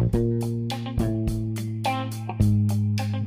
Bye.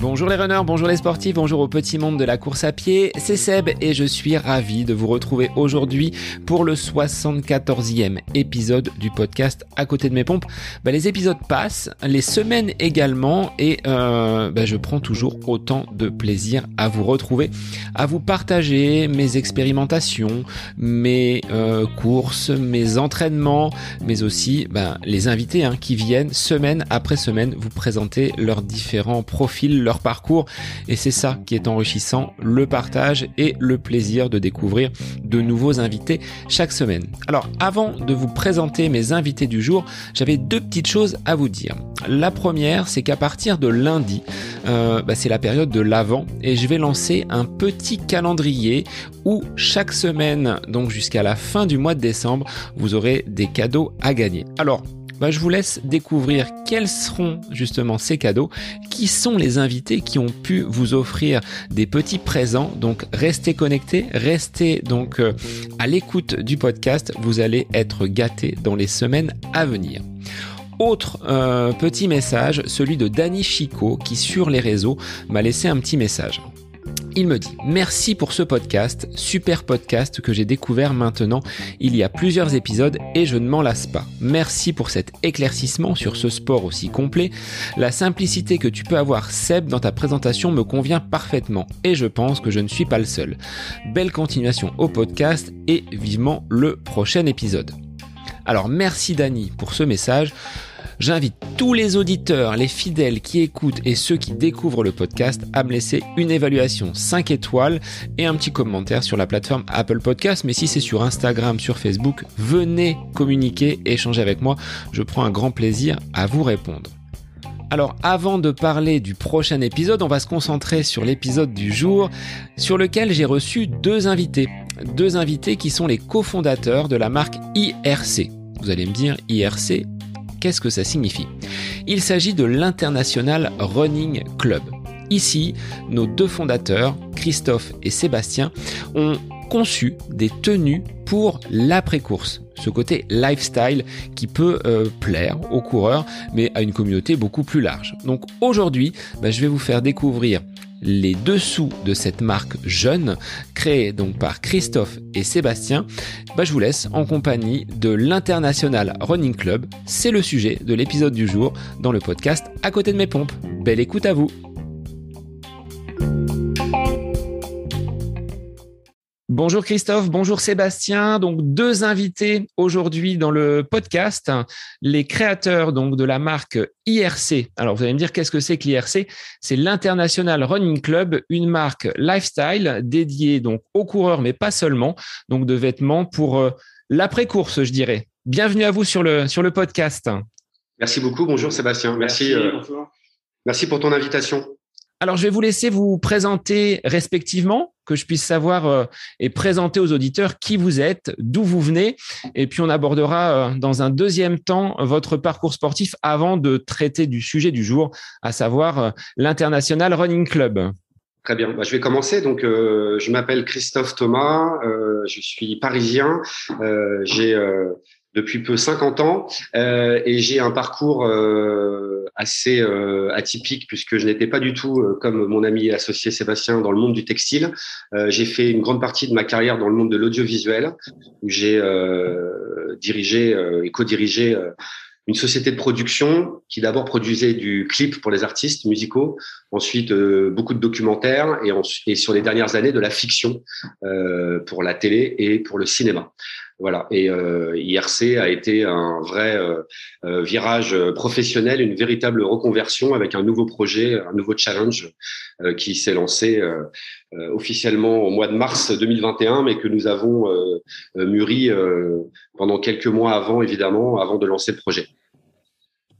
Bonjour les runners, bonjour les sportifs, bonjour au petit monde de la course à pied, c'est Seb et je suis ravi de vous retrouver aujourd'hui pour le 74e épisode du podcast À côté de mes pompes. Bah, les épisodes passent, les semaines également et euh, bah, je prends toujours autant de plaisir à vous retrouver, à vous partager mes expérimentations, mes euh, courses, mes entraînements, mais aussi bah, les invités hein, qui viennent semaine après semaine vous présenter leurs différents profils, parcours. Et c'est ça qui est enrichissant, le partage et le plaisir de découvrir de nouveaux invités chaque semaine. Alors avant de vous présenter mes invités du jour, j'avais deux petites choses à vous dire. La première, c'est qu'à partir de lundi, euh, bah, c'est la période de l'avant et je vais lancer un petit calendrier où chaque semaine, donc jusqu'à la fin du mois de décembre, vous aurez des cadeaux à gagner. Alors, bah, je vous laisse découvrir quels seront justement ces cadeaux, qui sont les invités qui ont pu vous offrir des petits présents? Donc restez connectés, restez donc euh, à l'écoute du podcast, vous allez être gâtés dans les semaines à venir. Autre euh, petit message, celui de Danny Chico qui sur les réseaux m'a laissé un petit message. Il me dit merci pour ce podcast, super podcast que j'ai découvert maintenant il y a plusieurs épisodes et je ne m'en lasse pas. Merci pour cet éclaircissement sur ce sport aussi complet. La simplicité que tu peux avoir Seb dans ta présentation me convient parfaitement et je pense que je ne suis pas le seul. Belle continuation au podcast et vivement le prochain épisode. Alors merci Dani pour ce message. J'invite tous les auditeurs, les fidèles qui écoutent et ceux qui découvrent le podcast à me laisser une évaluation 5 étoiles et un petit commentaire sur la plateforme Apple Podcast. Mais si c'est sur Instagram, sur Facebook, venez communiquer, échanger avec moi. Je prends un grand plaisir à vous répondre. Alors avant de parler du prochain épisode, on va se concentrer sur l'épisode du jour sur lequel j'ai reçu deux invités. Deux invités qui sont les cofondateurs de la marque IRC. Vous allez me dire IRC, qu'est-ce que ça signifie Il s'agit de l'International Running Club. Ici, nos deux fondateurs, Christophe et Sébastien, ont conçu des tenues pour l'après-course, ce côté lifestyle qui peut euh, plaire aux coureurs, mais à une communauté beaucoup plus large. Donc aujourd'hui, bah, je vais vous faire découvrir les dessous de cette marque jeune créée donc par Christophe et Sébastien, bah, je vous laisse en compagnie de l'International Running Club. C'est le sujet de l'épisode du jour dans le podcast À côté de mes pompes. Belle écoute à vous. Bonjour Christophe, bonjour Sébastien. Donc deux invités aujourd'hui dans le podcast, les créateurs donc de la marque IRC. Alors vous allez me dire qu'est-ce que c'est que l'IRC C'est l'International Running Club, une marque lifestyle dédiée donc aux coureurs mais pas seulement, donc de vêtements pour euh, l'après-course, je dirais. Bienvenue à vous sur le sur le podcast. Merci beaucoup. Bonjour Sébastien. Merci. Merci, euh, merci pour ton invitation. Alors, je vais vous laisser vous présenter respectivement, que je puisse savoir euh, et présenter aux auditeurs qui vous êtes, d'où vous venez, et puis on abordera euh, dans un deuxième temps votre parcours sportif avant de traiter du sujet du jour, à savoir euh, l'International Running Club. Très bien, bah, je vais commencer. Donc, je m'appelle Christophe Thomas, je suis parisien, j'ai depuis peu 50 ans euh, et j'ai un parcours euh, assez euh, atypique puisque je n'étais pas du tout euh, comme mon ami associé Sébastien dans le monde du textile. Euh, j'ai fait une grande partie de ma carrière dans le monde de l'audiovisuel où j'ai dirigé et co-dirigé une société de production qui d'abord produisait du clip pour les artistes musicaux, ensuite beaucoup de documentaires et, et, sur les dernières années de la fiction pour la télé et pour le cinéma. Voilà. Et euh, IRC a été un vrai euh, euh, virage professionnel, une véritable reconversion avec un nouveau projet, un nouveau challenge euh, qui s'est lancé euh, officiellement au mois de mars 2021, mais que nous avons mûri pendant quelques mois avant, évidemment, avant de lancer le projet.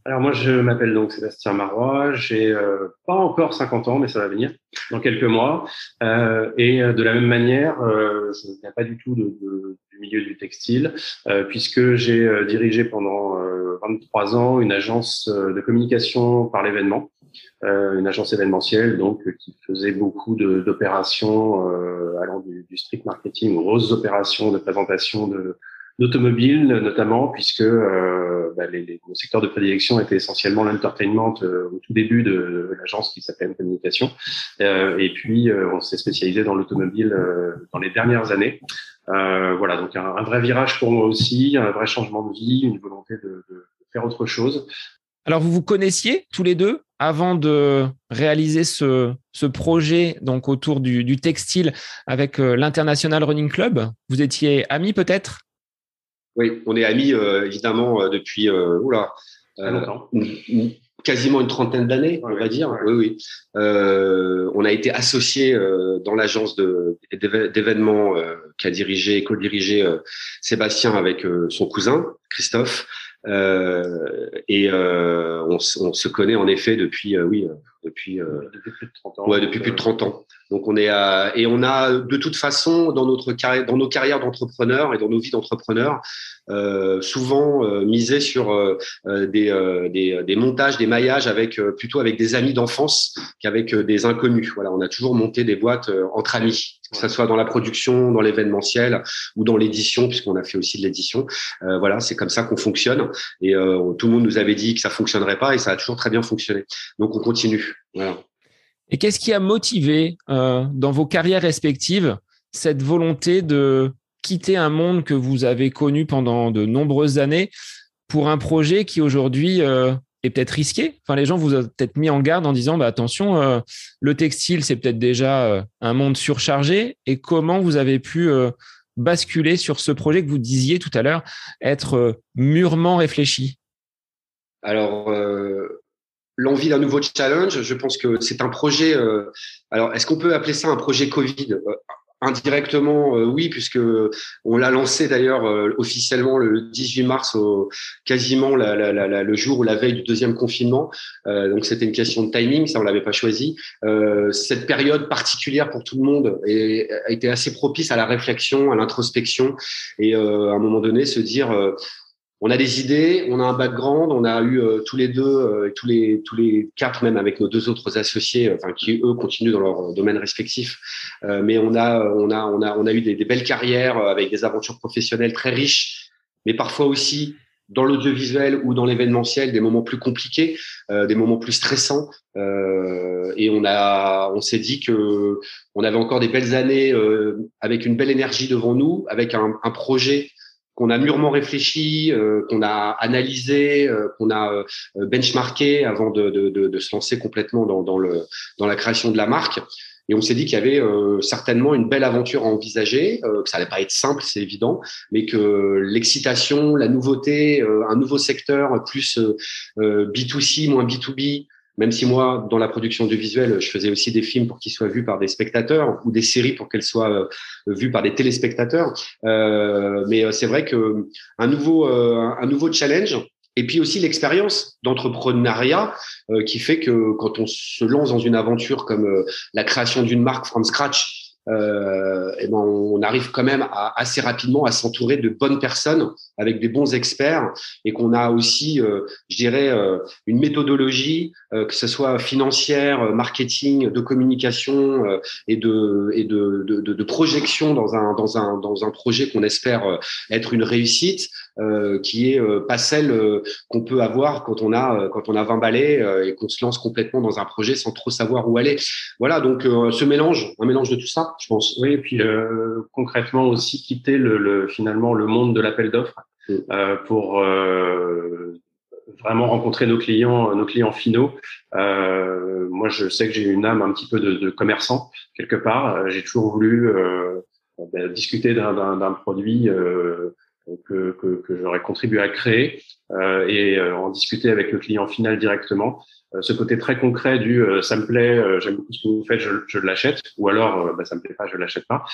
Alors moi, je m'appelle donc Sébastien Marois, j'ai euh, pas encore 50 ans, mais ça va venir dans quelques mois. Euh, et euh, de la même manière, euh, je ne viens pas du tout de, de, du milieu du textile, euh, puisque j'ai dirigé pendant 23 ans une agence de communication par l'événement, une agence événementielle donc qui faisait beaucoup d'opérations allant du, du, street marketing grosses opérations de présentation de d'automobile notamment, puisque euh, bah, les, les, le secteur de prédilection était essentiellement l'entertainment au tout début de, l'agence qui s'appelle Communication. et puis, on s'est spécialisé dans l'automobile dans les dernières années. voilà, donc un, vrai virage pour moi aussi, un vrai changement de vie, une volonté de, faire autre chose. Alors, vous vous connaissiez tous les deux avant de réaliser ce, projet donc autour du, textile avec euh, l'International Running Club? Vous étiez amis peut-être? Oui, on est amis euh, évidemment euh, depuis oula, quasiment une trentaine d'années, on va dire. Oui, oui. on a été associés dans l'agence d'événements qu'a dirigé, co-dirigé Sébastien avec son cousin Christophe. Euh, et euh, on, on, se connaît en effet depuis, euh, oui, depuis, depuis plus de 30 ans. Ouais, depuis plus de 30 ans. Donc on est à, et on a de toute façon dans notre carrière, dans nos carrières d'entrepreneurs et dans nos vies d'entrepreneurs, euh, souvent euh, misé sur euh, des, des, des, montages, des maillages avec plutôt avec des amis d'enfance qu'avec des inconnus. Voilà, on a toujours monté des boîtes entre amis, que ce soit dans la production, dans l'événementiel ou dans l'édition, puisqu'on a fait aussi de l'édition. voilà, c'est comme ça qu'on fonctionne. Et tout le monde nous avait dit que ça fonctionnerait pas, et ça a toujours très bien fonctionné. Donc on continue. Voilà. Et qu'est-ce qui a motivé euh, dans vos carrières respectives cette volonté de quitter un monde que vous avez connu pendant de nombreuses années pour un projet qui aujourd'hui euh, est peut-être risqué? Enfin, les gens vous ont peut-être mis en garde en disant bah, attention, euh, le textile, c'est peut-être déjà un monde surchargé. Et comment vous avez pu basculer sur ce projet que vous disiez tout à l'heure être mûrement réfléchi? Alors, l'envie d'un nouveau challenge. Je pense que c'est un projet. Euh, alors, est-ce qu'on peut appeler ça un projet Covid? Euh, Indirectement, euh, oui, puisque on l'a lancé d'ailleurs officiellement le 18 mars, au, quasiment la, la, la, le jour ou la veille du deuxième confinement. donc c'était une question de timing, ça on l'avait pas choisi. cette période particulière pour tout le monde a été assez propice à la réflexion, à l'introspection, et à un moment donné se dire on a des idées, on a un background, on a eu euh, tous les deux, euh, tous les tous les quatre même avec nos deux autres associés, euh, enfin qui eux continuent dans leur domaine respectif. mais on a on a on a on a eu des, belles carrières avec des aventures professionnelles très riches, mais parfois aussi dans l'audiovisuel ou dans l'événementiel des moments plus compliqués, des moments plus stressants. et on a on s'est dit que on avait encore des belles années avec une belle énergie devant nous, avec un, un projet qu'on a mûrement réfléchi, euh, qu'on a analysé, euh, qu'on a euh, benchmarké avant de, de, de, de, se lancer complètement dans, dans, le, dans la création de la marque. Et on s'est dit qu'il y avait certainement une belle aventure à envisager, que ça allait pas être simple, c'est évident, mais que l'excitation, la nouveauté, un nouveau secteur, plus B2C, moins B2B, même si moi, dans la production de visuel, je faisais aussi des films pour qu'ils soient vus par des spectateurs ou des séries pour qu'elles soient euh, vues par des téléspectateurs. Euh, mais euh, c'est vrai que un nouveau, un nouveau challenge. Et puis aussi l'expérience d'entrepreneuriat qui fait que quand on se lance dans une aventure comme la création d'une marque from scratch, euh, et ben on arrive quand même à, assez rapidement à s'entourer de bonnes personnes avec des bons experts et qu'on a aussi, euh, je dirais, euh, une méthodologie, euh, que ce soit financière, marketing, de communication et de et de, de, de, projection dans un dans un dans un projet qu'on espère être une réussite, qui est pas celle qu'on peut avoir quand on a quand on a 20 balais et qu'on se lance complètement dans un projet sans trop savoir où aller. Voilà, donc ce mélange, un mélange de tout ça je pense. Oui, et puis euh, concrètement aussi quitter le, le, finalement le monde de l'appel d'offres mm. euh, pour euh, vraiment rencontrer nos clients, nos clients finaux. Euh, moi, je sais que j'ai une âme un petit peu de, de commerçant quelque part. J'ai toujours voulu euh, ben, discuter d'un produit que, que, que j'aurais contribué à créer et en discuter avec le client final directement. Euh, ce côté très concret du euh, ça me plaît, euh, j'aime beaucoup ce que vous faites, je, je l'achète, ou alors bah, ça me plaît pas, je l'achète pas,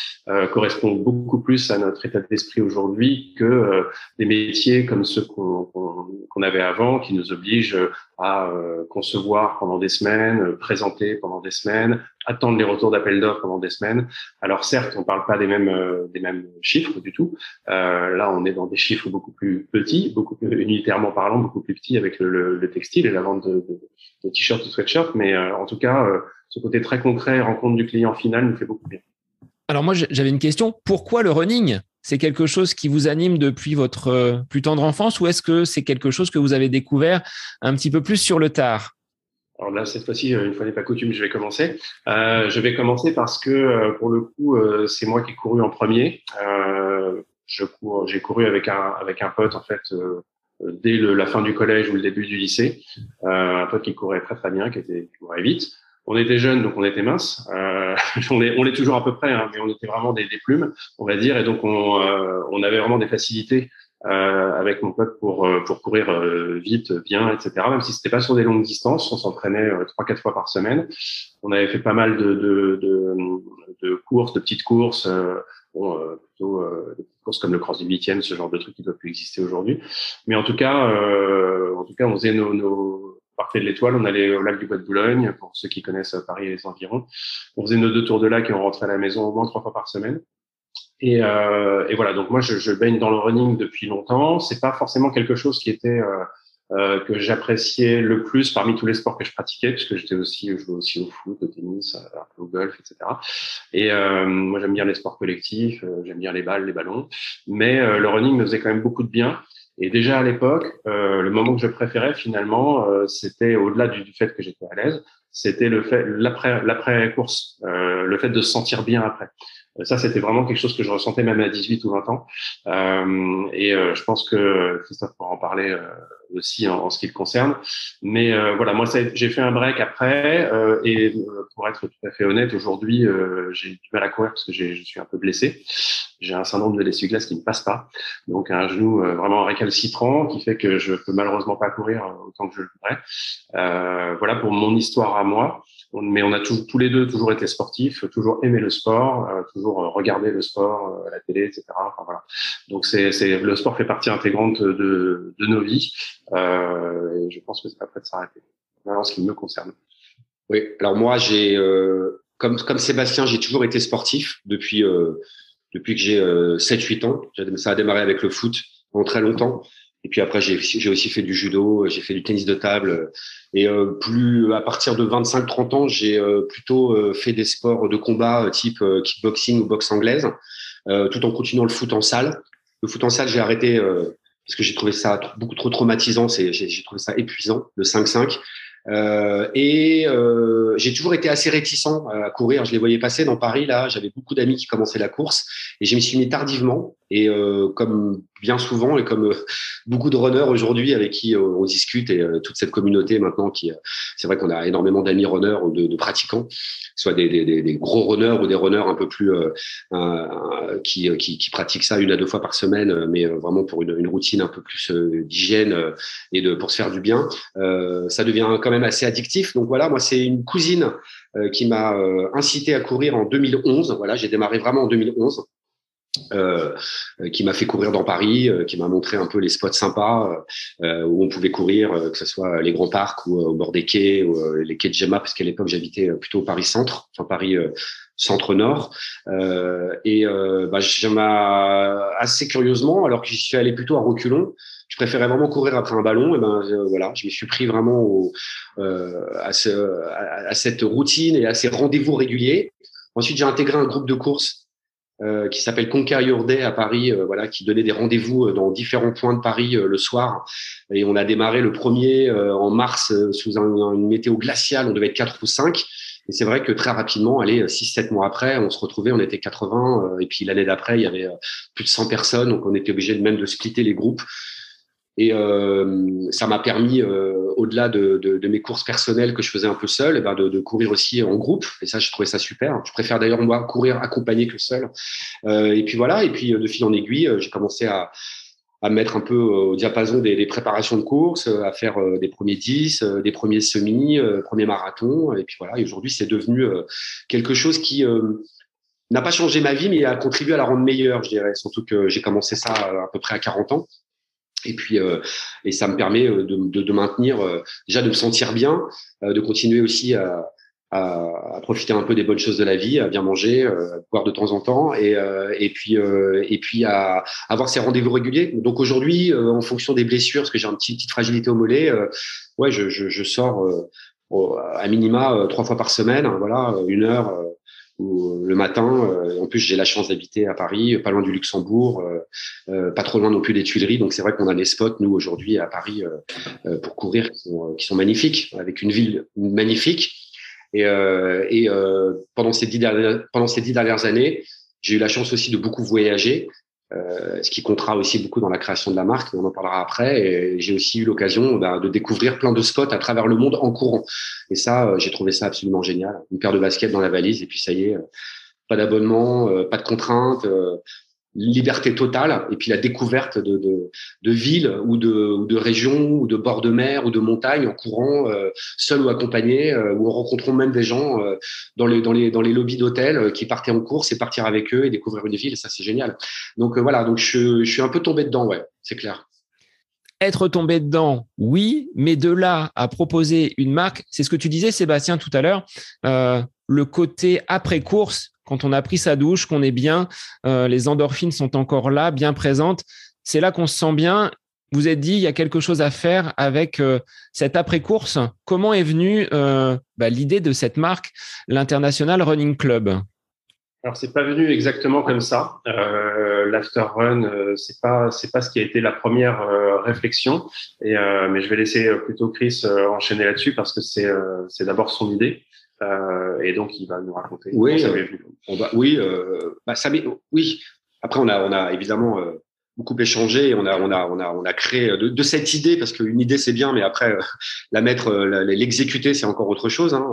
correspond beaucoup plus à notre état d'esprit aujourd'hui que des métiers comme ceux qu'on avait avant, qui nous obligent à concevoir pendant des semaines, présenter pendant des semaines, attendre les retours d'appel d'offres pendant des semaines. Alors certes, on parle pas des mêmes des mêmes chiffres du tout. Euh, là, on est dans des chiffres beaucoup plus petits, beaucoup plus unitairement parlant, beaucoup plus petits avec le, le textile et la vente de, de de t-shirt ou sweatshirt, mais euh, en tout cas, euh, ce côté très concret, rencontre du client final, nous fait beaucoup bien. Alors moi, j'avais une question. Pourquoi le running? C'est quelque chose qui vous anime depuis votre plus tendre enfance ou est-ce que c'est quelque chose que vous avez découvert un petit peu plus sur le tard? Alors là, cette fois-ci, une fois n'est pas coutume, je vais commencer. Euh, je vais commencer parce que, pour le coup, c'est moi qui ai couru en premier. Euh, je cours, j'ai couru avec un avec un pote en fait dès le, la fin du collège ou le début du lycée. Euh, un pote qui courait très très bien, qui était qui courait vite. On était jeunes, donc on était minces. Euh, on est on toujours à peu près, hein, mais on était vraiment des, des, plumes, on va dire, et donc on euh, on avait vraiment des facilités euh, avec mon pote pour euh, pour courir euh, vite, bien, etc. Même si c'était pas sur des longues distances, on s'entraînait trois quatre fois par semaine. On avait fait pas mal de de, de, de courses, de petites courses. bon, plutôt des comme le cross du huitième, ce genre de trucs qui ne peuvent plus exister aujourd'hui. Mais en tout cas, euh, en tout cas, on faisait nos, nos de l'étoile. On allait au lac du Bois de Boulogne, pour ceux qui connaissent Paris et les environs. On faisait nos deux tours de lac et on rentrait à la maison au moins trois fois par semaine. Et, euh, et voilà, donc moi, je, je, baigne dans le running depuis longtemps. C'est pas forcément quelque chose qui était euh, euh, que j'appréciais le plus parmi tous les sports que je pratiquais, puisque j'étais aussi, je jouais aussi au foot, au tennis, au golf, etc. Et euh, moi, j'aime bien les sports collectifs, euh, j'aime bien les balles, les ballons, mais euh, le running me faisait quand même beaucoup de bien. Et déjà à l'époque, le moment que je préférais finalement, c'était au-delà du, du, fait que j'étais à l'aise, c'était le fait l'après l'après course, le fait de se sentir bien après. Ça, c'était vraiment quelque chose que je ressentais même à 18 ou 20 ans. Euh, et euh, je pense que Christophe pourra en parler euh, aussi en, en, ce qui le concerne. Mais euh, voilà, moi, j'ai fait un break après. Euh, et pour être tout à fait honnête, aujourd'hui, j'ai du mal à courir parce que je suis un peu blessé. J'ai un syndrome de l'essuie-glace qui ne passe pas. Donc, un genou vraiment récalcitrant qui fait que je peux malheureusement pas courir autant que je le voudrais. voilà pour mon histoire à moi mais on a tous les deux toujours été sportifs, toujours aimé le sport, euh, toujours euh, regardé le sport, euh, la télé, etc. Enfin, voilà. Donc c'est, le sport fait partie intégrante de, de nos vies. Euh, et je pense que c'est pas prêt de s'arrêter. Voilà ce qui me concerne. Oui. Alors moi, j'ai comme comme Sébastien, j'ai toujours été sportif depuis depuis que j'ai 7-8 ans. Ça a démarré avec le foot pendant très longtemps. Et puis après, j'ai aussi fait du judo, j'ai fait du tennis de table. Et euh, plus à partir de 25-30 ans, j'ai euh, plutôt euh, fait des sports de combat type kickboxing ou boxe anglaise, tout en continuant le foot en salle. Le foot en salle, j'ai arrêté parce que j'ai trouvé ça beaucoup trop traumatisant. J'ai trouvé ça épuisant, le 5-5. Euh, et euh, j'ai toujours été assez réticent à courir. Je les voyais passer dans Paris. Là, j'avais beaucoup d'amis qui commençaient la course et je me suis mis tardivement. Et euh, comme bien souvent et comme beaucoup de runners aujourd'hui avec qui on discute et toute cette communauté maintenant qui, c'est vrai qu'on a énormément d'amis runners ou de, de pratiquants, soit des, des, des, gros runners ou des runners un peu plus euh, qui, qui, qui, pratiquent ça une à deux fois par semaine, mais vraiment pour une, une routine un peu plus d'hygiène et de pour se faire du bien. ça devient quand même assez addictif. Donc voilà, moi c'est une cousine euh, qui m'a euh, incité à courir en 2011. Voilà, j'ai démarré vraiment en 2011. Euh, qui m'a fait courir dans Paris, qui m'a montré un peu les spots sympas où on pouvait courir, que ce soit les grands parcs ou au bord des quais, ou les quais de Gemma, parce qu'à l'époque j'habitais plutôt au Paris Centre, enfin Paris centre-nord. et bah, assez curieusement, alors que j'y suis allé plutôt à reculons, je préférais vraiment courir après un ballon. Et ben euh, voilà, je me suis pris vraiment au, euh, à, ce, à, cette routine et à ces rendez-vous réguliers. Ensuite, j'ai intégré un groupe de course euh, qui s'appelle Conquer Day à Paris, euh, voilà, qui donnait des rendez-vous dans différents points de Paris le soir. Et on a démarré le premier en mars sous un, une météo glaciale. On devait être quatre ou cinq. Et c'est vrai que très rapidement, allez, 6-7 mois après, on se retrouvait, on était 80, et puis l'année d'après, il y avait plus de 100 personnes, donc on était obligé de même de splitter les groupes. Et euh, ça m'a permis, euh, au-delà de, mes courses personnelles que je faisais un peu seul, eh ben de, courir aussi en groupe. Et ça, je trouvais ça super. Je préfère d'ailleurs moi courir accompagné que seul. Euh, et puis voilà. Et puis de fil en aiguille, j'ai commencé à, mettre un peu au diapason des, préparations de course, à faire des premiers 10, des premiers semis, premiers marathons. Et puis voilà. Et aujourd'hui, c'est devenu quelque chose qui n'a pas changé ma vie, mais a contribué à la rendre meilleure, je dirais. Surtout que j'ai commencé ça à peu près à 40 ans. Et puis, euh, et ça me permet euh, de, de, de maintenir, euh, déjà de me sentir bien, de continuer aussi à, à, à, profiter un peu des bonnes choses de la vie, à bien manger, à boire de temps en temps, et, et puis, et puis à avoir ces rendez-vous réguliers. Donc aujourd'hui, en fonction des blessures, parce que j'ai une petite, petite fragilité au mollet, ouais, je, je, je sors à minima trois fois par semaine, voilà, une heure le matin. en plus, j'ai la chance d'habiter à Paris, pas loin du Luxembourg, pas trop loin non plus des Tuileries. Donc c'est vrai qu'on a des spots nous aujourd'hui à Paris pour courir qui sont, magnifiques, avec une ville magnifique. Et, pendant ces dix dernières années, j'ai eu la chance aussi de beaucoup voyager. Euh, ce qui comptera aussi beaucoup dans la création de la marque, on en parlera après. J'ai aussi eu l'occasion bah, de découvrir plein de spots à travers le monde en courant. Et ça, euh, j'ai trouvé ça absolument génial. Une paire de baskets dans la valise, et puis ça y est, euh, pas d'abonnement, pas de contraintes, liberté totale et puis la découverte de, de, villes ou de, de régions ou de bords de mer ou de montagnes en courant euh, seul ou accompagné euh, ou en rencontrant même des gens euh, dans les dans les dans les lobbies d'hôtels qui partaient en course et partir avec eux et découvrir une ville. Ça c'est génial. Donc voilà. Donc je, je suis un peu tombé dedans ouais. C'est clair. Être tombé dedans, oui, mais de là à proposer une marque, c'est ce que tu disais, Sébastien, tout à l'heure, le côté après-course, quand on a pris sa douche, qu'on est bien, euh, les endorphines sont encore là, bien présentes. C'est là qu'on se sent bien. Vous êtes dit, il y a quelque chose à faire avec euh, cette après-course. Comment est venue euh, bah, l'idée de cette marque, l'International Running Club? Alors c'est pas venu exactement comme ça. Euh, L'after run, c'est pas pas ce qui a été la première réflexion. Mais je vais laisser plutôt Chris enchaîner là-dessus parce que c'est c'est d'abord son idée. Euh, et donc, il va nous raconter. Oui, ça on va, oui, euh, bah, ça, oui. Après, on a, on a évidemment euh, beaucoup échangé. On a, on a, on a, on a créé de, de cette idée parce qu'une idée c'est bien, mais après la mettre, l'exécuter, c'est encore autre chose. Hein.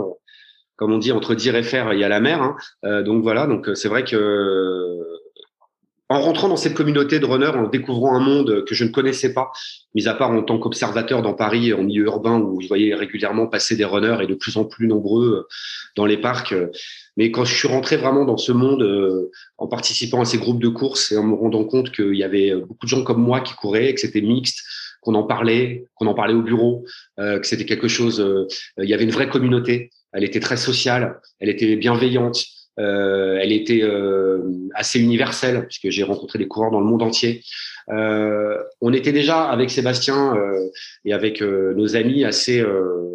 Comme on dit, entre dire et faire, il y a la mer. Hein. donc voilà. Donc c'est vrai que en rentrant dans cette communauté de runners, en découvrant un monde que je ne connaissais pas, mis à part en tant qu'observateur dans Paris, en milieu urbain, où je voyais régulièrement passer des runners et de plus en plus nombreux euh, dans les parcs. Mais quand je suis rentré vraiment dans ce monde, euh, en participant à ces groupes de courses et en me rendant compte qu'il y avait beaucoup de gens comme moi qui couraient, que c'était mixte, qu'on en parlait, qu'on en parlait au bureau, euh, que c'était quelque chose, il y avait une vraie communauté. Elle était très sociale, elle était bienveillante. Euh, elle était euh, assez universelle puisque j'ai rencontré des coureurs dans le monde entier. Euh, on était déjà avec Sébastien et avec nos amis assez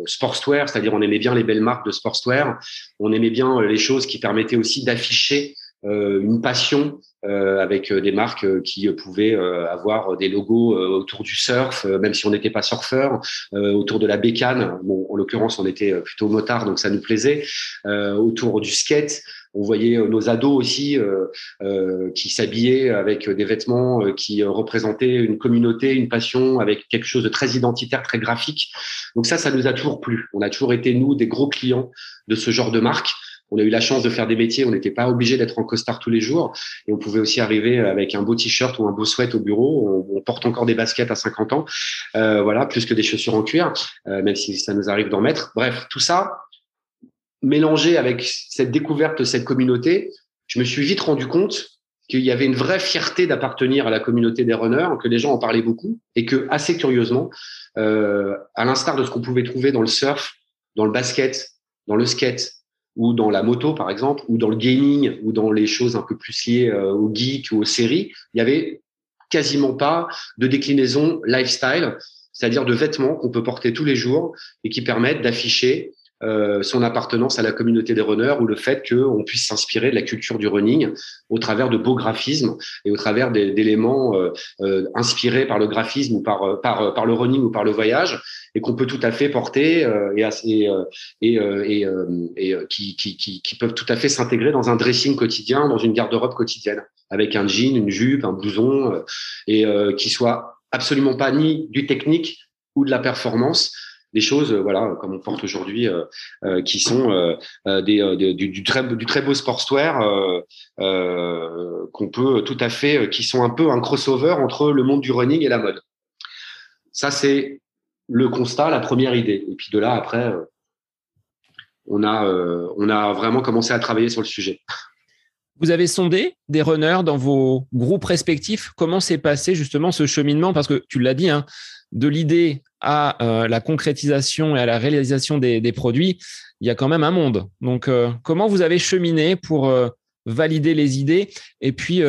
sportswear, c'est-à-dire on aimait bien les belles marques de sportswear. On aimait bien les choses qui permettaient aussi d'afficher une passion avec des marques qui pouvaient avoir des logos autour du surf, même si on n'était pas surfeur, autour de la bécane. Bon, en l'occurrence, on était plutôt motard, donc ça nous plaisait. autour du skate. On voyait euh, nos ados aussi euh, euh, qui s'habillaient avec des vêtements qui représentaient une communauté, une passion, avec quelque chose de très identitaire, très graphique. Donc ça, ça nous a toujours plu. On a toujours été nous des gros clients de ce genre de marque. On a eu la chance de faire des métiers, on n'était pas obligé d'être en costard tous les jours et on pouvait aussi arriver avec un beau t-shirt ou un beau sweat au bureau. On, porte encore des baskets à 50 ans, voilà, plus que des chaussures en cuir, même si ça nous arrive d'en mettre. Bref, tout ça, mélangé avec cette découverte de cette communauté, je me suis vite rendu compte qu'il y avait une vraie fierté d'appartenir à la communauté des runners, que les gens en parlaient beaucoup, et que assez curieusement, euh, à l'instar de ce qu'on pouvait trouver dans le surf, dans le basket, dans le skate, ou dans la moto par exemple, ou dans le gaming, ou dans les choses un peu plus liées euh, au geek ou aux séries, il y avait quasiment pas de déclinaison lifestyle, c'est-à-dire de vêtements qu'on peut porter tous les jours et qui permettent d'afficher euh, son appartenance à la communauté des runners ou le fait qu'on puisse s'inspirer de la culture du running au travers de beaux graphismes et au travers d'éléments euh, euh, inspirés par le graphisme ou par, par, par le running ou par le voyage et qu'on peut tout à fait porter et, et qui, qui, qui, qui, peuvent tout à fait s'intégrer dans un dressing quotidien, dans une garde-robe quotidienne, avec un jean, une jupe, un blouson, et qui soit absolument pas ni du technique ou de la performance, des choses, euh, voilà, comme on porte aujourd'hui, euh, euh, qui sont des, du, très, beau sportswear qu'on peut tout à fait, qui sont un peu un crossover entre le monde du running et la mode. Ça, c'est le constat, la première idée. Et puis de là, après, on a, on a vraiment commencé à travailler sur le sujet. Vous avez sondé des runners dans vos groupes respectifs. Comment s'est passé justement ce cheminement? Parce que tu l'as dit, hein, de l'idée à euh, la concrétisation et à la réalisation des, produits, il y a quand même un monde. Donc, euh, comment vous avez cheminé pour euh, valider les idées et puis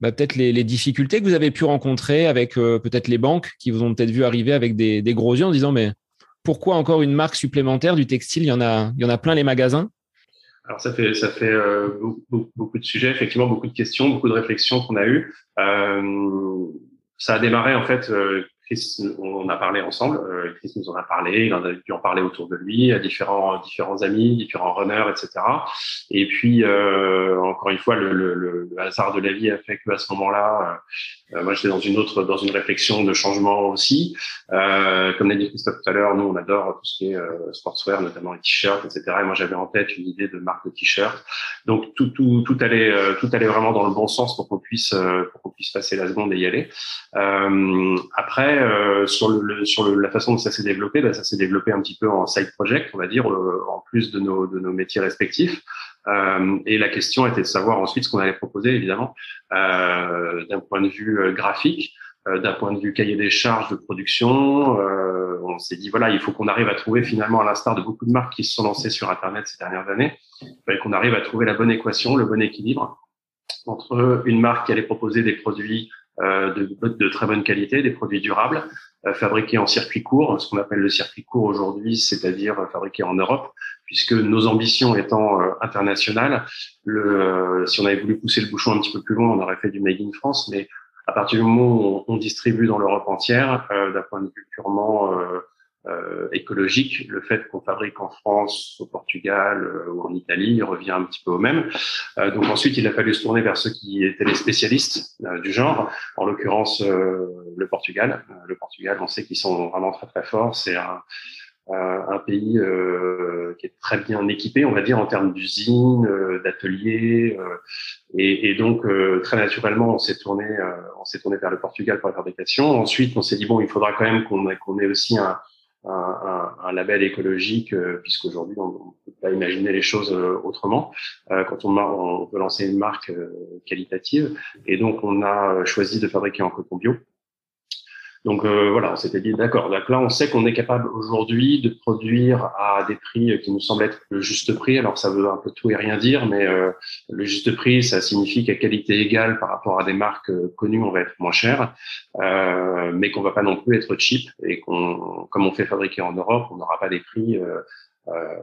bah, peut-être les, difficultés que vous avez pu rencontrer avec peut-être les banques qui vous ont peut-être vu arriver avec des, gros yeux en disant mais pourquoi encore une marque supplémentaire du textile? Il y en a, il y en a plein les magasins. Alors ça fait ça fait beaucoup, beaucoup, de sujets, effectivement beaucoup de questions, beaucoup de réflexions qu'on a eues. ça a démarré en fait on a parlé ensemble. Euh, Chris nous en a parlé, il en a dû en parler autour de lui, à différents différents amis, différents runners, etc. Et puis euh, encore une fois, le, le, le, hasard de la vie a fait que à ce moment-là, euh, euh moi j'étais dans une autre dans une réflexion de changement aussi. Euh, comme l'a dit Christophe tout à l'heure, nous on adore tout ce qui est euh, sportswear, notamment les t-shirts, etc. Et moi j'avais en tête une idée de marque de t-shirt. Donc tout tout tout allait tout allait vraiment dans le bon sens pour qu'on puisse pour qu'on puisse passer la seconde et y aller. après euh, sur, sur la façon dont ça s'est développé, bah, ça s'est développé un petit peu en side project, on va dire, euh, en plus de nos, métiers respectifs. Euh, et la question était de savoir ensuite ce qu'on allait proposer, évidemment, d'un point de vue graphique, d'un point de vue cahier des charges de production. on s'est dit, voilà, il faut qu'on arrive à trouver finalement, à l'instar de beaucoup de marques qui se sont lancées sur Internet ces dernières années, qu'on arrive à trouver la bonne équation, le bon équilibre entre une marque qui allait proposer des produits de, de, très bonne qualité, des produits durables, euh, fabriqués en circuit court, ce qu'on appelle le circuit court aujourd'hui, c'est-à-dire fabriqués en Europe, puisque nos ambitions étant euh, internationales, le, si on avait voulu pousser le bouchon un petit peu plus loin, on aurait fait du Made in France, mais à partir du moment où on, distribue dans l'Europe entière, d'un point de vue purement euh, écologique. Le fait qu'on fabrique en France, au Portugal euh, ou en Italie revient un petit peu au même. Euh, donc ensuite, il a fallu se tourner vers ceux qui étaient les spécialistes du genre, en l'occurrence le Portugal. le Portugal, on sait qu'ils sont vraiment très très forts. C'est un, un pays qui est très bien équipé, on va dire, en termes d'usines, d'ateliers. Et, et, donc, très naturellement, on s'est tourné, on s'est tourné vers le Portugal pour la fabrication. Ensuite, on s'est dit bon, il faudra quand même qu'on qu'on ait aussi un, un, un, label écologique, euh, puisqu'aujourd'hui on ne peut pas imaginer les choses euh, autrement euh, quand on, on, veut lancer une marque qualitative. Et donc on a choisi de fabriquer en coton bio. Donc euh, voilà, on s'était dit d'accord. Donc là, on sait qu'on est capable aujourd'hui de produire à des prix qui nous semblent être le juste prix. Alors ça veut un peu tout et rien dire, mais euh, le juste prix, ça signifie qu'à qualité égale par rapport à des marques euh, connues, on va être moins cher, euh, mais qu'on va pas non plus être cheap et qu'on, comme on fait fabriquer en Europe, on n'aura pas des prix. Euh,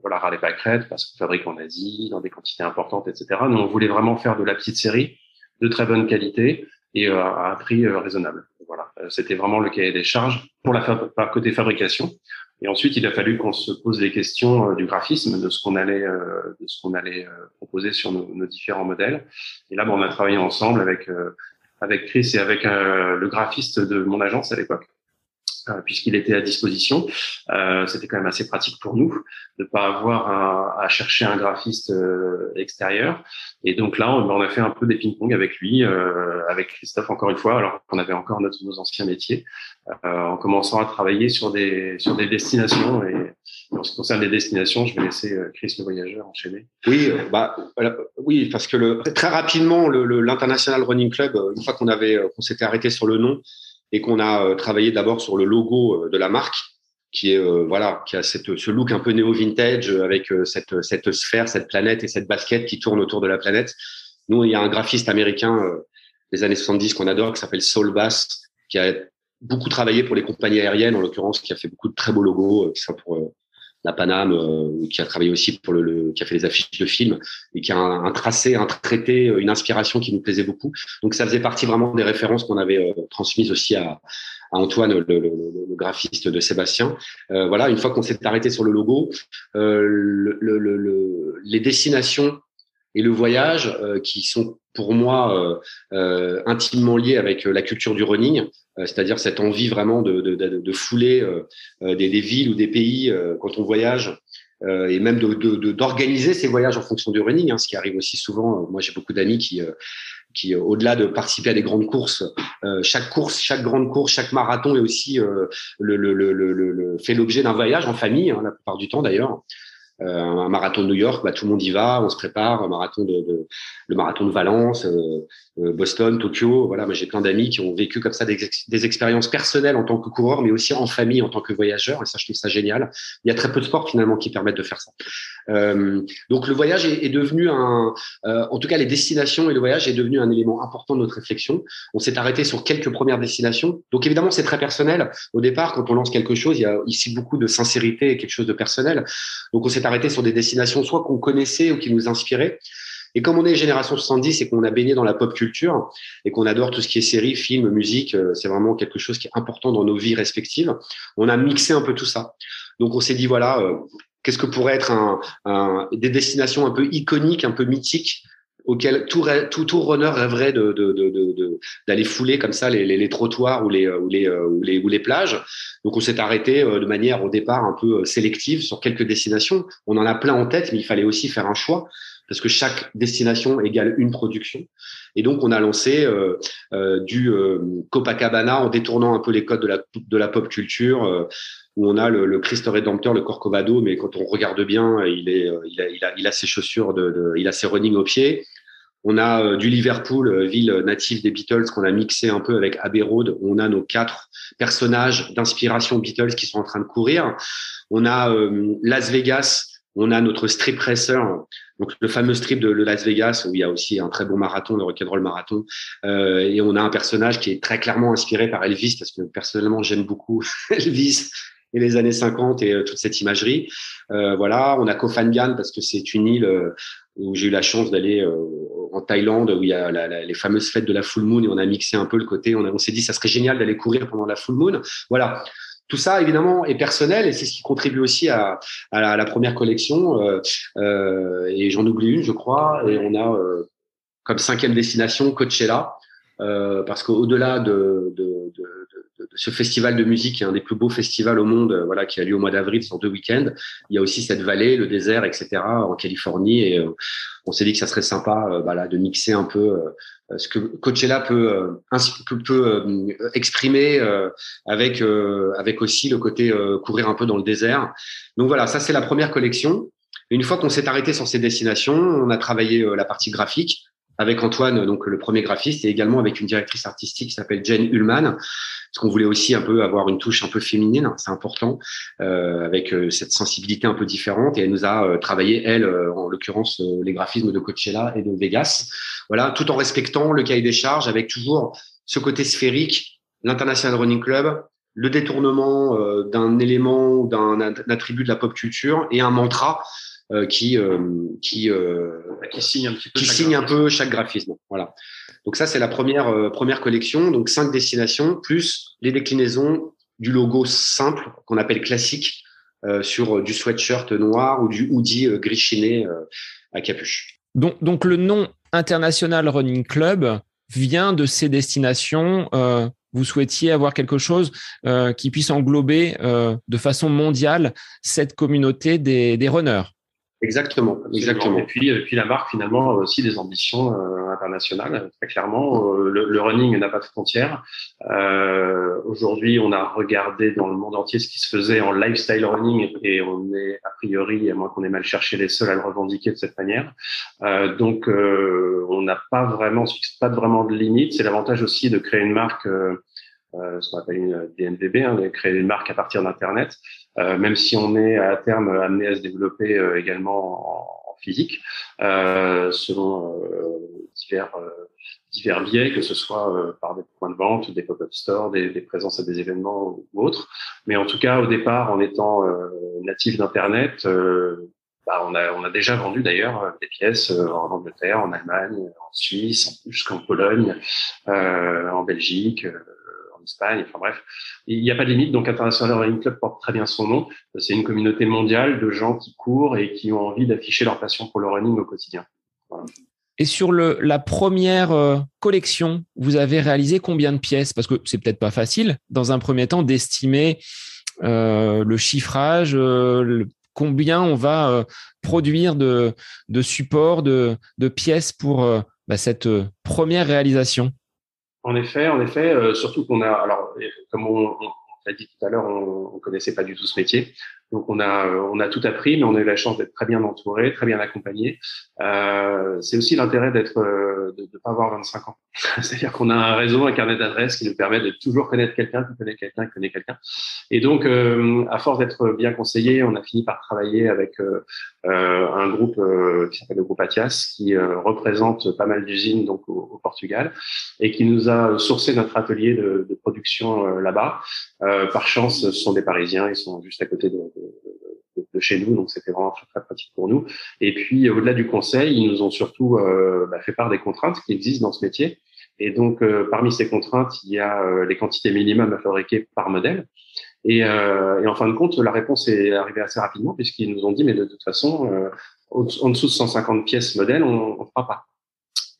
voilà, ras les pâquerettes parce qu'on fabrique en Asie dans des quantités importantes, etc. Nous, on voulait vraiment faire de la petite série de très bonne qualité et à un prix raisonnable. Voilà, euh, c'était vraiment le cahier des charges pour la par côté fabrication. Et ensuite, il a fallu qu'on se pose les questions euh, du graphisme, de ce qu'on allait, euh, de ce qu'on allait proposer sur nos, nos, différents modèles. Et là, bon, on a travaillé ensemble avec avec Chris et avec le graphiste de mon agence à l'époque. Euh, puisqu'il était à disposition. Euh, C'était quand même assez pratique pour nous de pas avoir à, à chercher un graphiste euh, extérieur. Et donc là, on, a fait un peu des ping-pong avec lui, avec Christophe encore une fois, alors qu'on avait encore notre, nos anciens métiers, en commençant à travailler sur des sur des destinations. Et, en ce qui concerne les destinations, je vais laisser Chris le voyageur enchaîner. Oui, bah oui, parce que le, très rapidement, l'international le, running club, une fois qu'on avait qu'on s'était arrêté sur le nom et qu'on a euh, travaillé d'abord sur le logo euh, de la marque qui est euh, voilà qui a cette, ce look un peu néo vintage avec cette, cette sphère cette planète et cette basket qui tourne autour de la planète. Nous il y a un graphiste américain des années 70 qu'on adore qui s'appelle Saul Bass qui a beaucoup travaillé pour les compagnies aériennes en l'occurrence qui a fait beaucoup de très beaux logos ça pour la Paname, euh, qui a travaillé aussi pour le, qui a fait les affiches de films et qui a un, un, tracé, un traité, une inspiration qui nous plaisait beaucoup. Donc ça faisait partie vraiment des références qu'on avait euh, transmises aussi à, à Antoine, le, le, le, graphiste de Sébastien. Euh, voilà, une fois qu'on s'est arrêté sur le logo, euh, les destinations et le voyage euh, qui sont pour moi intimement liés avec la culture du running. Euh, c'est-à-dire cette envie vraiment de, de, de, de fouler euh, euh, des, villes ou des pays quand on voyage, et même d'organiser ces voyages en fonction du running, hein, ce qui arrive aussi souvent. Moi, j'ai beaucoup d'amis qui, au-delà de participer à des grandes courses, chaque course, chaque grande course, chaque marathon est aussi fait l'objet d'un voyage en famille, hein, la plupart du temps d'ailleurs. Euh, un marathon de New York, bah, tout le monde y va, on se prépare. Marathon de, le marathon de Valence, euh, euh, Boston, Tokyo. Voilà, j'ai plein d'amis qui ont vécu comme ça des, expériences personnelles en tant que coureur, mais aussi en famille en tant que voyageur. Et ça, je trouve ça génial. Il y a très peu de sports finalement qui permettent de faire ça. Donc le voyage est, devenu un, en tout cas les destinations et le voyage est devenu un élément important de notre réflexion. On s'est arrêté sur quelques premières destinations. Donc évidemment c'est très personnel. Au départ, quand on lance quelque chose, il y a ici beaucoup de sincérité et quelque chose de personnel. Donc on s'est sur des destinations soit qu'on connaissait ou qui nous inspiraient. Et comme on est génération 70 et qu'on a baigné dans la pop culture et qu'on adore tout ce qui est séries, films, musique, euh, c'est vraiment quelque chose qui est important dans nos vies respectives. On a mixé un peu tout ça. Donc on s'est dit voilà, euh, qu'est-ce que pourrait être un, des destinations un peu iconiques, un peu mythiques auquel tout, tout, tout runner rêverait de, de, de, d'aller fouler comme ça les, les, les, trottoirs ou les, ou les, ou les, ou les plages. Donc on s'est arrêté de manière au départ un peu sélective sur quelques destinations. On en a plein en tête, mais il fallait aussi faire un choix parce que chaque destination égale une production. Et donc, on a lancé euh, euh, du euh, Copacabana en détournant un peu les codes de la, de la pop culture, euh, où on a le, le Christ Rédempteur, le Corcovado, mais quand on regarde bien, il, est, il, a, il, a, il a ses chaussures, de, de, il a ses running aux pieds. On a du Liverpool, ville native des Beatles, qu'on a mixé un peu avec Abbey Road. On a nos quatre personnages d'inspiration Beatles qui sont en train de courir. On a Las Vegas, on a notre strip racer, donc le fameux strip de, Las Vegas où il y a aussi un très bon marathon, le Rock'n'Roll Marathon. Euh, et on a un personnage qui est très clairement inspiré par Elvis parce que personnellement j'aime beaucoup Elvis et les années 50 et euh, toute cette imagerie. Euh, voilà, on a Koh Phangan parce que c'est une île euh, où j'ai eu la chance d'aller euh, en Thaïlande où il y a la, la, les fameuses fêtes de la full moon et on a mixé un peu le côté. On, on s'est dit ça serait génial d'aller courir pendant la full moon. Voilà, tout ça, évidemment, est personnel et c'est ce qui contribue aussi à, la, première collection. Euh, euh, et j'en oublie une, je crois. Et on a euh, comme cinquième destination Coachella, parce qu'au-delà de, ce festival de musique, qui est un des plus beaux festivals au monde, voilà, qui a lieu au mois d'avril sur deux week-ends, il y a aussi cette vallée, le désert, etc. en Californie. Et on s'est dit que ça serait sympa, bah, de mixer un peu ce que Coachella peut, peut, peut exprimer avec avec aussi le côté courir un peu dans le désert. Donc voilà, ça c'est la première collection. une fois qu'on s'est arrêté sur ces destinations, on a travaillé la partie graphique avec Antoine, donc le premier graphiste, et également avec une directrice artistique qui s'appelle Jen Ullman, parce qu'on voulait aussi un peu avoir une touche un peu féminine, c'est important, euh, avec euh, cette sensibilité un peu différente. Et elle nous a euh, travaillé, elle, euh, en l'occurrence, les graphismes de Coachella et de Vegas, voilà, tout en respectant le cahier des charges, avec toujours ce côté sphérique, l'International Running Club, le détournement d'un élément ou d'un attribut de la pop culture et un mantra euh, qui euh, qui euh, qui signe un petit peu qui chaque signe un peu chaque graphisme. Voilà. Donc ça c'est la première première collection. Donc cinq destinations plus les déclinaisons du logo simple qu'on appelle classique sur du sweatshirt noir ou du hoodie gris chiné à capuche. Donc, donc le nom International Running Club vient de ces destinations. Euh, vous souhaitiez avoir quelque chose euh, qui puisse englober euh, de façon mondiale cette communauté des, des runners. Exactement, exactement. Et puis, et puis la marque finalement a aussi des ambitions euh, internationales. Très clairement, euh, le, le, running n'a pas de frontières. Euh, Aujourd'hui, on a regardé dans le monde entier ce qui se faisait en lifestyle running et on est a priori, à moins qu'on ait mal cherché, les seuls à le revendiquer de cette manière. Euh, donc, euh, on n'a pas vraiment, pas vraiment de limite. C'est l'avantage aussi de créer une marque. Euh, ce qu'on appelle une DNVB, hein, de créer une marque à partir d'Internet, euh, même si on est à terme amené à se développer euh, également en, en physique, euh, selon divers, divers biais, que ce soit par des points de vente, des pop-up stores, des, des, présences à des événements ou autres. Mais en tout cas, au départ, en étant natif d'Internet, bah, on, a, on a déjà vendu d'ailleurs des pièces en Angleterre, en Allemagne, en Suisse, jusqu'en Pologne, euh, en Belgique, Espagne. Enfin bref, il n'y a pas de limite. Donc International Running Club porte très bien son nom. C'est une communauté mondiale de gens qui courent et qui ont envie d'afficher leur passion pour le running au quotidien. Et sur la première euh, collection, vous avez réalisé combien de pièces? Parce que c'est peut-être pas facile, dans un premier temps, d'estimer euh, le chiffrage, euh, combien on va produire de, supports, de, pièces pour bah, cette première réalisation. En effet, en effet, euh, surtout qu'on a, alors comme on, on l'a dit tout à l'heure, on, on connaissait pas du tout ce métier, donc on a on a tout appris, mais on a eu la chance d'être très bien entouré, très bien accompagné. Euh, c'est aussi l'intérêt d'être euh, de ne pas avoir 25 ans, c'est-à-dire qu'on a un réseau, un carnet d'adresses qui nous permet de toujours connaître quelqu'un qui connaît quelqu'un qui connaît quelqu'un. Et donc, euh, à force d'être bien conseillé, on a fini par travailler avec euh, euh un groupe euh, qui s'appelle le groupe Atias, qui représente pas mal d'usines donc au, au, Portugal et qui nous a sourcé notre atelier de, de production là-bas. par chance, ce sont des Parisiens, ils sont juste à côté de, de, de chez nous, donc c'était vraiment très, pratique pour nous. Et puis au-delà du conseil, ils nous ont surtout bah, fait part des contraintes qui existent dans ce métier. Et donc parmi ces contraintes, il y a les quantités minimum à fabriquer par modèle. Et, et, en fin de compte, la réponse est arrivée assez rapidement puisqu'ils nous ont dit mais de toute façon, en dessous de 150 pièces modèle, on ne fera pas.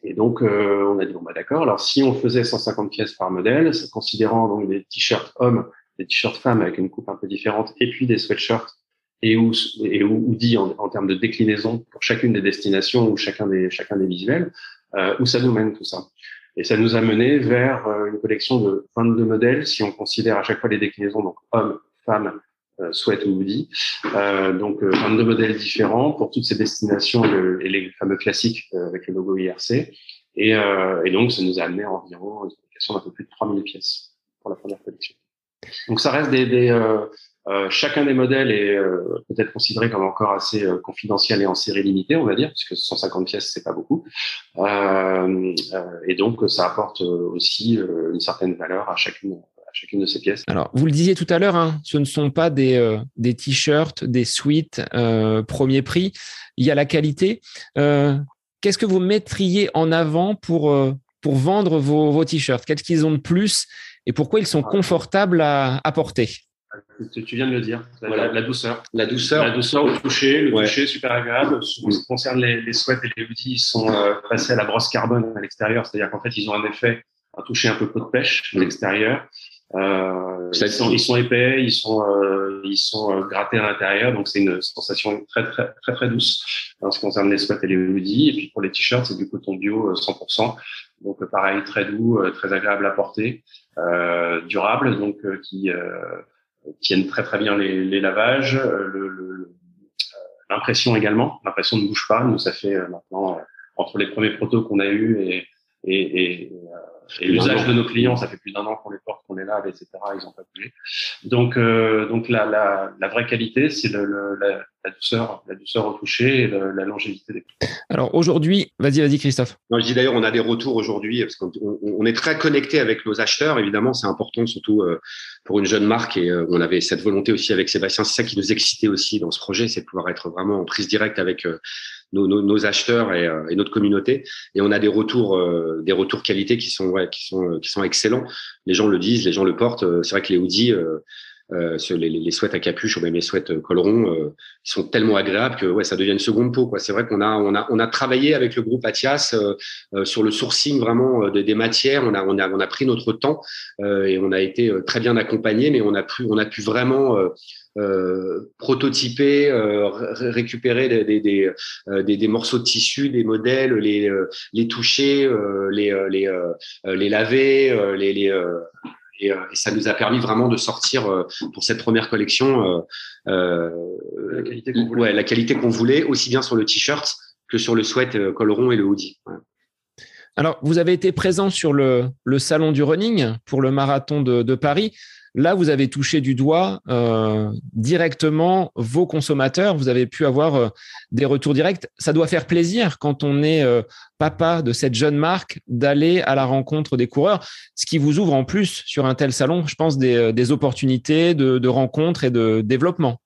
Et donc, euh, on a dit, bon, bah, d'accord. Alors, si on faisait 150 pièces par modèle, considérant donc des t-shirts hommes, des t-shirts femmes avec une coupe un peu différente, et puis des sweatshirts et ou, et ou, dit en, en, termes de déclinaison pour chacune des destinations ou chacun des, chacun des visuels, euh, où ça nous mène tout ça? Et ça nous a mené vers euh, une collection de 22 modèles, si on considère à chaque fois les déclinaisons, donc hommes, femmes, euh, Sweat ou Woody. Euh, donc, 22 euh, modèles différents pour toutes ces destinations et les fameux classiques avec le logo IRC. Et, et, donc, ça nous a amené environ une collection d'un peu plus de 3000 pièces pour la première collection. Donc, ça reste des... des euh, chacun des modèles est peut-être considéré comme encore assez confidentiel et en série limitée, on va dire, puisque 150 pièces c'est pas beaucoup. et donc ça apporte aussi une certaine valeur à chacune chacune de ces pièces. Alors, vous le disiez tout à l'heure, hein, ce ne sont pas des, euh, des t-shirts, des suites euh, premier prix. Il y a la qualité. Euh, qu'est-ce que vous mettriez en avant pour, pour vendre vos, vos t-shirts? Qu'est-ce qu'ils ont de plus? Et pourquoi ils sont confortables à, à porter tu viens de le dire, la, douceur. La douceur. La douceur au toucher, le toucher super agréable. En ce qui concerne les, les sweats et les hoodies, ils sont passés à la brosse carbone à l'extérieur, c'est-à-dire qu'en fait, ils ont un effet, un toucher un peu peau de pêche à l'extérieur. Euh, ils, sont, ils sont épais, ils sont, euh, ils sont euh, grattés à l'intérieur, donc c'est une sensation très très très très douce en ce qui concerne les sweats et les hoodies. Et puis pour les t-shirts, c'est du coton bio 100%, donc pareil très doux, très agréable à porter, durable, donc qui tiennent très très bien les, lavages, l'impression également, l'impression ne bouge pas. Nous ça fait maintenant entre les premiers protos qu'on a eu et et, et, et l'usage de nos clients, ça fait plus d'un an qu'on les porte, qu'on les lave, etc. Ils ont pas bougé. Donc, euh, donc la, la, la, vraie qualité, c'est le, le, la, la, douceur, la douceur au toucher et la longévité des Alors aujourd'hui, vas-y, vas-y, Christophe. Non, je dis d'ailleurs, on a des retours aujourd'hui parce qu'on on est très connecté avec nos acheteurs. Évidemment, c'est important, surtout euh, pour une jeune marque. Et euh, on avait cette volonté aussi avec Sébastien. C'est ça qui nous excitait aussi dans ce projet, c'est de pouvoir être vraiment en prise directe avec euh, nos, nos, nos, acheteurs et, et, notre communauté. Et on a des retours, des retours qualité qui sont, ouais, qui sont, qui sont excellents. Les gens le disent, les gens le portent. C'est vrai que les hoodies, euh, les, les sweats à capuche ou même les sweats euh, collerons, euh, sont tellement agréables que ouais, ça devient une seconde peau. Quoi. C'est vrai qu'on a, on a, on a travaillé avec le groupe Atias sur le sourcing vraiment des matières. On a, on a, on a pris notre temps et on a été très bien accompagné, mais on a pu, on a pu vraiment euh, prototyper, euh, récupérer des, des, des, des, morceaux de tissu, des modèles, les, les toucher, les, les, les laver, les, les euh, et, ça nous a permis vraiment de sortir euh, pour cette première collection euh, la qualité qu'on voulait. Ouais, la qualité qu'on voulait, aussi bien sur le t-shirt que sur le sweat colleron et le hoodie. Alors, vous avez été présent sur le, le, salon du running pour le marathon de, de Paris. Là, vous avez touché du doigt euh, directement vos consommateurs. Vous avez pu avoir euh, des retours directs. Ça doit faire plaisir quand on est euh, papa de cette jeune marque d'aller à la rencontre des coureurs, ce qui vous ouvre en plus sur un tel salon, je pense, des, opportunités de, de, rencontres et de développement.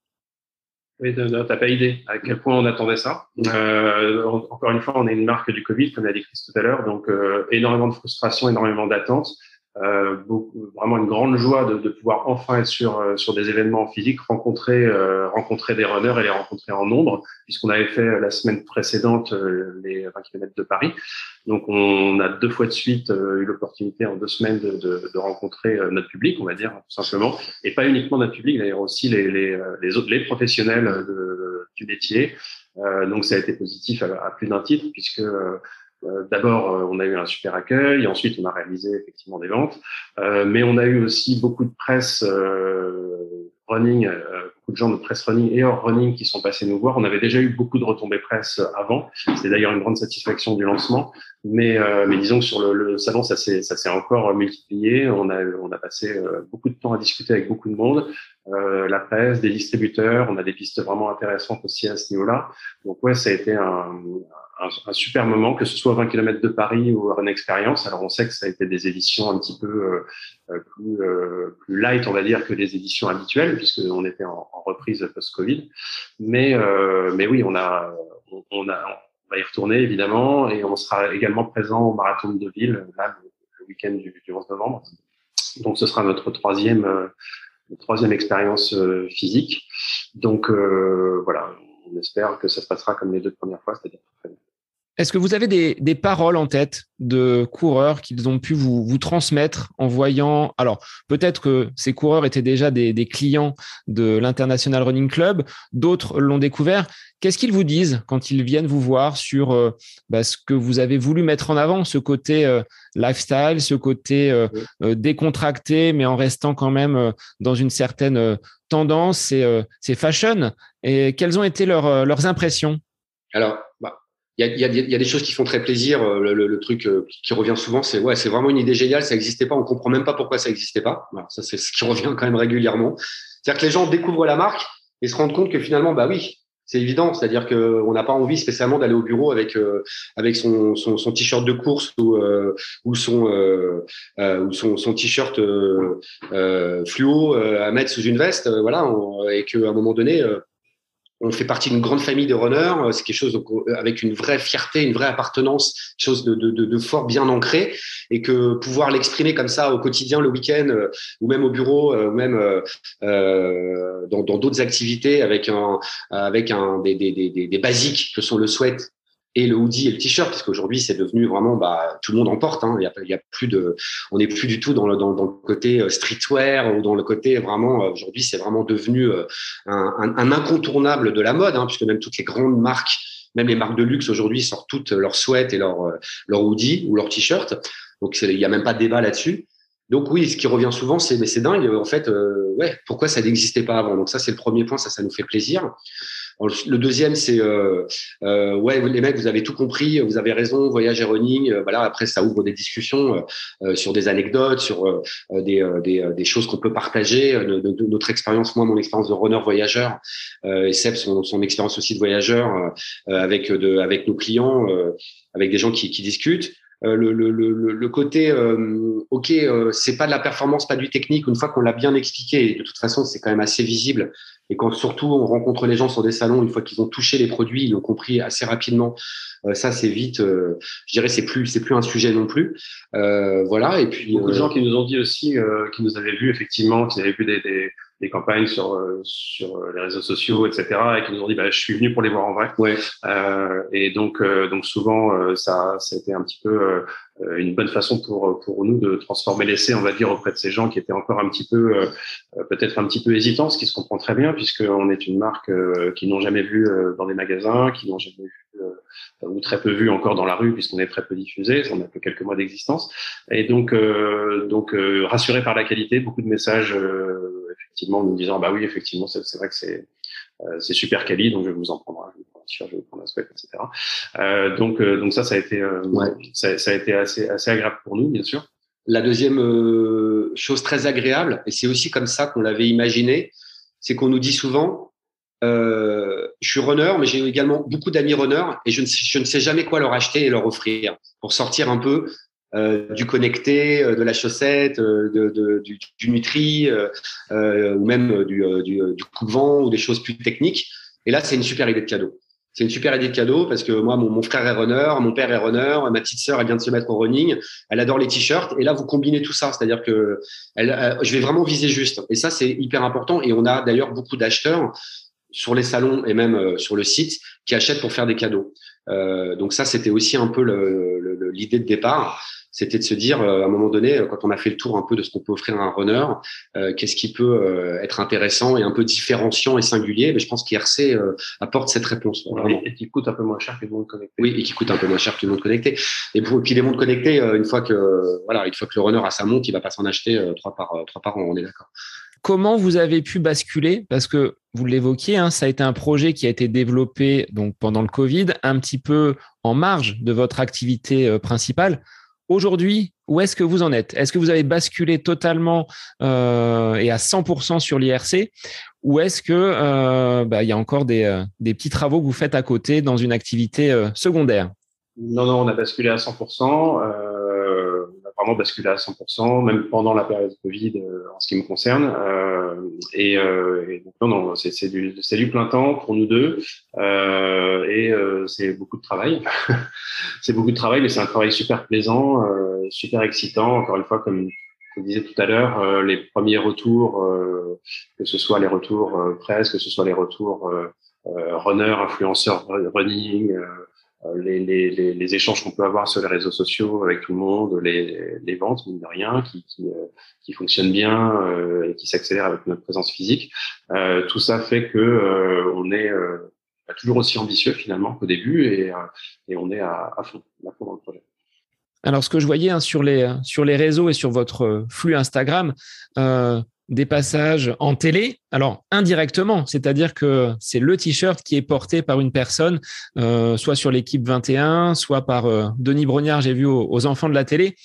Oui, t'as pas idée à quel point on attendait ça. encore une fois, on est une marque du Covid, comme l'a dit Chris tout à l'heure, donc énormément de frustration, énormément d'attentes. Euh, beaucoup, vraiment une grande joie de, de, pouvoir enfin être sur euh, sur des événements physiques, rencontrer euh, rencontrer des runners et les rencontrer en nombre, puisqu'on avait fait la semaine précédente les 20 km de Paris. Donc on a deux fois de suite eu l'opportunité en deux semaines de, de, de, rencontrer notre public, on va dire tout simplement, et pas uniquement notre public, d'ailleurs aussi les les les autres les professionnels du métier. donc ça a été positif à, à plus d'un titre puisque euh, d'abord, euh, on a eu un super accueil, ensuite on a réalisé effectivement des ventes, euh, mais on a eu aussi beaucoup de presse running, beaucoup de gens de presse running et hors running qui sont passés nous voir. On avait déjà eu beaucoup de retombées presse avant. C'est d'ailleurs une grande satisfaction du lancement. Mais, mais disons que sur le, le salon, ça s'est, ça s'est encore multiplié. On a, on a passé beaucoup de temps à discuter avec beaucoup de monde, euh, la presse, des distributeurs. On a des pistes vraiment intéressantes aussi à ce niveau-là. Donc ouais, ça a été un, un, super moment, que ce soit 20 km de Paris ou une expérience. Alors on sait que ça a été des éditions un petit peu euh, euh, plus, euh, plus, light, on va dire, que les éditions habituelles, puisqu'on était en, en reprise post-Covid. Mais, mais oui, on a, on, a, on va y retourner évidemment, et on sera également présent au marathon de ville là, le, week-end du, du, 11 novembre. Donc ce sera notre troisième, troisième expérience physique. Donc voilà, on espère que ça se passera comme les deux premières fois, c'est-à-dire bien. Est-ce que vous avez des, paroles en tête de coureurs qu'ils ont pu vous, transmettre en voyant Alors, peut-être que ces coureurs étaient déjà des, clients de l'International Running Club, d'autres l'ont découvert. Qu'est-ce qu'ils vous disent quand ils viennent vous voir sur euh, bah, ce que vous avez voulu mettre en avant, ce côté euh, lifestyle, ce côté euh, décontracté, mais en restant quand même dans une certaine tendance, c'est fashion. Et quelles ont été leurs impressions? Alors, bah, il y a, y a, des choses qui font très plaisir. Euh, le, le, truc euh, qui revient souvent, c'est ouais, c'est vraiment une idée géniale. Ça n'existait pas. On comprend même pas pourquoi ça n'existait pas. ça, c'est ce qui revient quand même régulièrement. C'est-à-dire que les gens découvrent la marque et se rendent compte que finalement, bah oui, c'est évident. C'est-à-dire que on n'a pas envie spécialement d'aller au bureau avec euh, avec son, son, son t-shirt de course ou ou son ou son, son t-shirt fluo à mettre sous une veste. voilà, et qu'à un moment donné on fait partie d'une grande famille de runners. Euh, c'est quelque chose euh, avec une vraie fierté, une vraie appartenance, chose de, fort, bien ancré, et que pouvoir l'exprimer comme ça au quotidien, le week-end, euh, ou même au bureau, ou même dans d'autres activités, avec avec des basiques que sont le sweat et le hoodie et le t-shirt, parce qu'aujourd'hui c'est devenu vraiment, bah, tout le monde en porte. Hein. Il y a, plus de, on n'est plus du tout dans le, dans, dans le côté euh, streetwear ou dans le côté vraiment. Euh, aujourd'hui, c'est vraiment devenu euh, un, un, incontournable de la mode, hein, puisque même toutes les grandes marques, même les marques de luxe aujourd'hui sortent toutes leurs sweats et leurs leur hoodie ou leurs t-shirt. Donc il y a même pas de débat là-dessus. Donc oui, ce qui revient souvent, c'est mais c'est dingue. En fait, ouais, pourquoi ça n'existait pas avant? Donc ça, c'est le premier point. Ça, ça nous fait plaisir. Le deuxième, c'est euh, euh, ouais, les mecs, vous avez tout compris, vous avez raison, voyage et running. Euh, voilà, après, ça ouvre des discussions sur des anecdotes, sur des, choses qu'on peut partager. De, notre expérience, moi, mon expérience de runner voyageur, et Seb, son, expérience aussi de voyageur avec de, avec nos clients, avec des gens qui discutent. Le, le, le, le, côté euh, ok c'est pas de la performance pas du technique une fois qu'on l'a bien expliqué de toute façon c'est quand même assez visible et quand surtout on rencontre les gens sur des salons, une fois qu'ils ont touché les produits, ils ont compris assez rapidement. Euh, ça, c'est vite. Euh, je dirais, c'est plus, c'est plus un sujet non plus. Euh, voilà. Et puis beaucoup de gens qui nous ont dit aussi, qui nous avaient vu effectivement, qui avaient vu des, des, des campagnes sur sur les réseaux sociaux, etc., et qui nous ont dit, bah, je suis venu pour les voir en vrai. Ouais. et donc, donc souvent, ça, ça a été un petit peu euh, une bonne façon pour pour nous de transformer l'essai, on va dire, auprès de ces gens qui étaient encore un petit peu, euh, peut-être un petit peu hésitants, ce qui se comprend très bien, puisqu'on est une marque euh, qui n'ont jamais vu dans des magasins, qui n'ont jamais vu ou très peu vu encore dans la rue, puisqu'on est très peu diffusé, on a que quelques mois d'existence, et donc donc rassuré par la qualité, beaucoup de messages effectivement nous disant bah oui effectivement c'est vrai que c'est c'est super quali, donc je vais vous en prendre un je vais prendre un sweat, etc. Euh, donc, euh, donc ça, ça a été, euh, ça, ça, a été assez, assez agréable pour nous, bien sûr. La deuxième euh, chose très agréable, et c'est aussi comme ça qu'on l'avait imaginé, c'est qu'on nous dit souvent, euh, je suis runner, mais j'ai également beaucoup d'amis runners et je ne, sais, je ne sais jamais quoi leur acheter et leur offrir pour sortir un peu euh, du connecté, de la chaussette, de, du, Nutri, euh, ou même du, du, du coup-de-vent ou des choses plus techniques. Et là, c'est une super idée de cadeau c'est une super idée de cadeau parce que moi, mon, frère est runner, mon père est runner, ma petite sœur, elle vient de se mettre au running, elle adore les t-shirts. Et là, vous combinez tout ça, c'est-à-dire que euh, je vais vraiment viser juste. Et ça, c'est hyper important. Et on a d'ailleurs beaucoup d'acheteurs sur les salons et même euh, sur le site qui achètent pour faire des cadeaux. Euh, donc ça, c'était aussi un peu l'idée de départ c'était de se dire euh, à un moment donné, quand on a fait le tour un peu de ce qu'on peut offrir à un runner, euh, qu'est-ce qui peut euh, être intéressant et un peu différenciant et singulier. Mais je pense qu'IRC apporte cette réponse. Et, qui coûte un peu moins cher que le monde connecté. Oui, et qui coûte un peu moins cher que le monde connecté. Et, pour, puis les mondes connectés, une fois que voilà, une fois que le runner a sa montre, il va pas s'en acheter trois par trois par an. On est d'accord comment vous avez pu basculer? Parce que vous l'évoquiez, hein, ça a été un projet qui a été développé donc pendant le Covid, un petit peu en marge de votre activité principale. Aujourd'hui, où est-ce que vous en êtes? Est-ce que vous avez basculé totalement euh, et à 100% sur l'IRC ou est-ce que euh, bah, y a encore des, euh, des, petits travaux que vous faites à côté dans une activité euh, secondaire? Non, non, on a basculé à 100%. Euh, vraiment basculé à 100%, même pendant la période Covid en ce qui me concerne. Et, et, donc non, non, c'est du, du plein temps pour nous deux et c'est beaucoup de travail. c'est beaucoup de travail, mais c'est un travail super plaisant, super excitant. Encore une fois, comme je disais tout à l'heure, euh, les premiers retours, euh, que ce soit les retours euh, presse, que ce soit les retours runner, influenceurs running, les, les, échanges qu'on peut avoir sur les réseaux sociaux avec tout le monde, les, les ventes, mine de rien, qui, qui, qui fonctionnent bien et qui s'accélèrent avec notre présence physique. tout ça fait que on est toujours aussi ambitieux finalement qu'au début et, on est à, fond, dans le projet. Alors, ce que je voyais hein, sur, les, réseaux et sur votre euh, flux Instagram, euh, des passages en télé, alors indirectement, c'est-à-dire que c'est le t-shirt qui est porté par une personne, euh, soit sur l'équipe 21, soit par Denis Brognard, j'ai vu aux, enfants de la télé.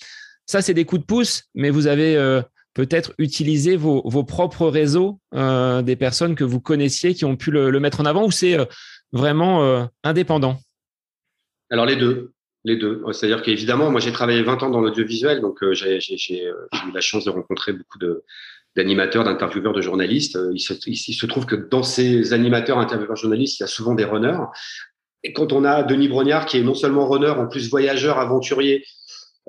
Ça, c'est des coups de pouce, mais vous avez peut-être utilisé vos, propres réseaux, des personnes que vous connaissiez qui ont pu le, le mettre en avant, ou c'est vraiment indépendant? Alors les deux. Les deux. C'est-à-dire qu'évidemment, moi j'ai travaillé 20 ans dans l'audiovisuel, donc euh, j'ai eu la chance de rencontrer beaucoup de d'animateurs, d'intervieweurs, de journalistes. Euh, il se, il, se, trouve que dans ces animateurs, intervieweurs, journalistes, il y a souvent des runners. Et quand on a Denis Brognard, qui est non seulement runner, en plus voyageur, aventurier,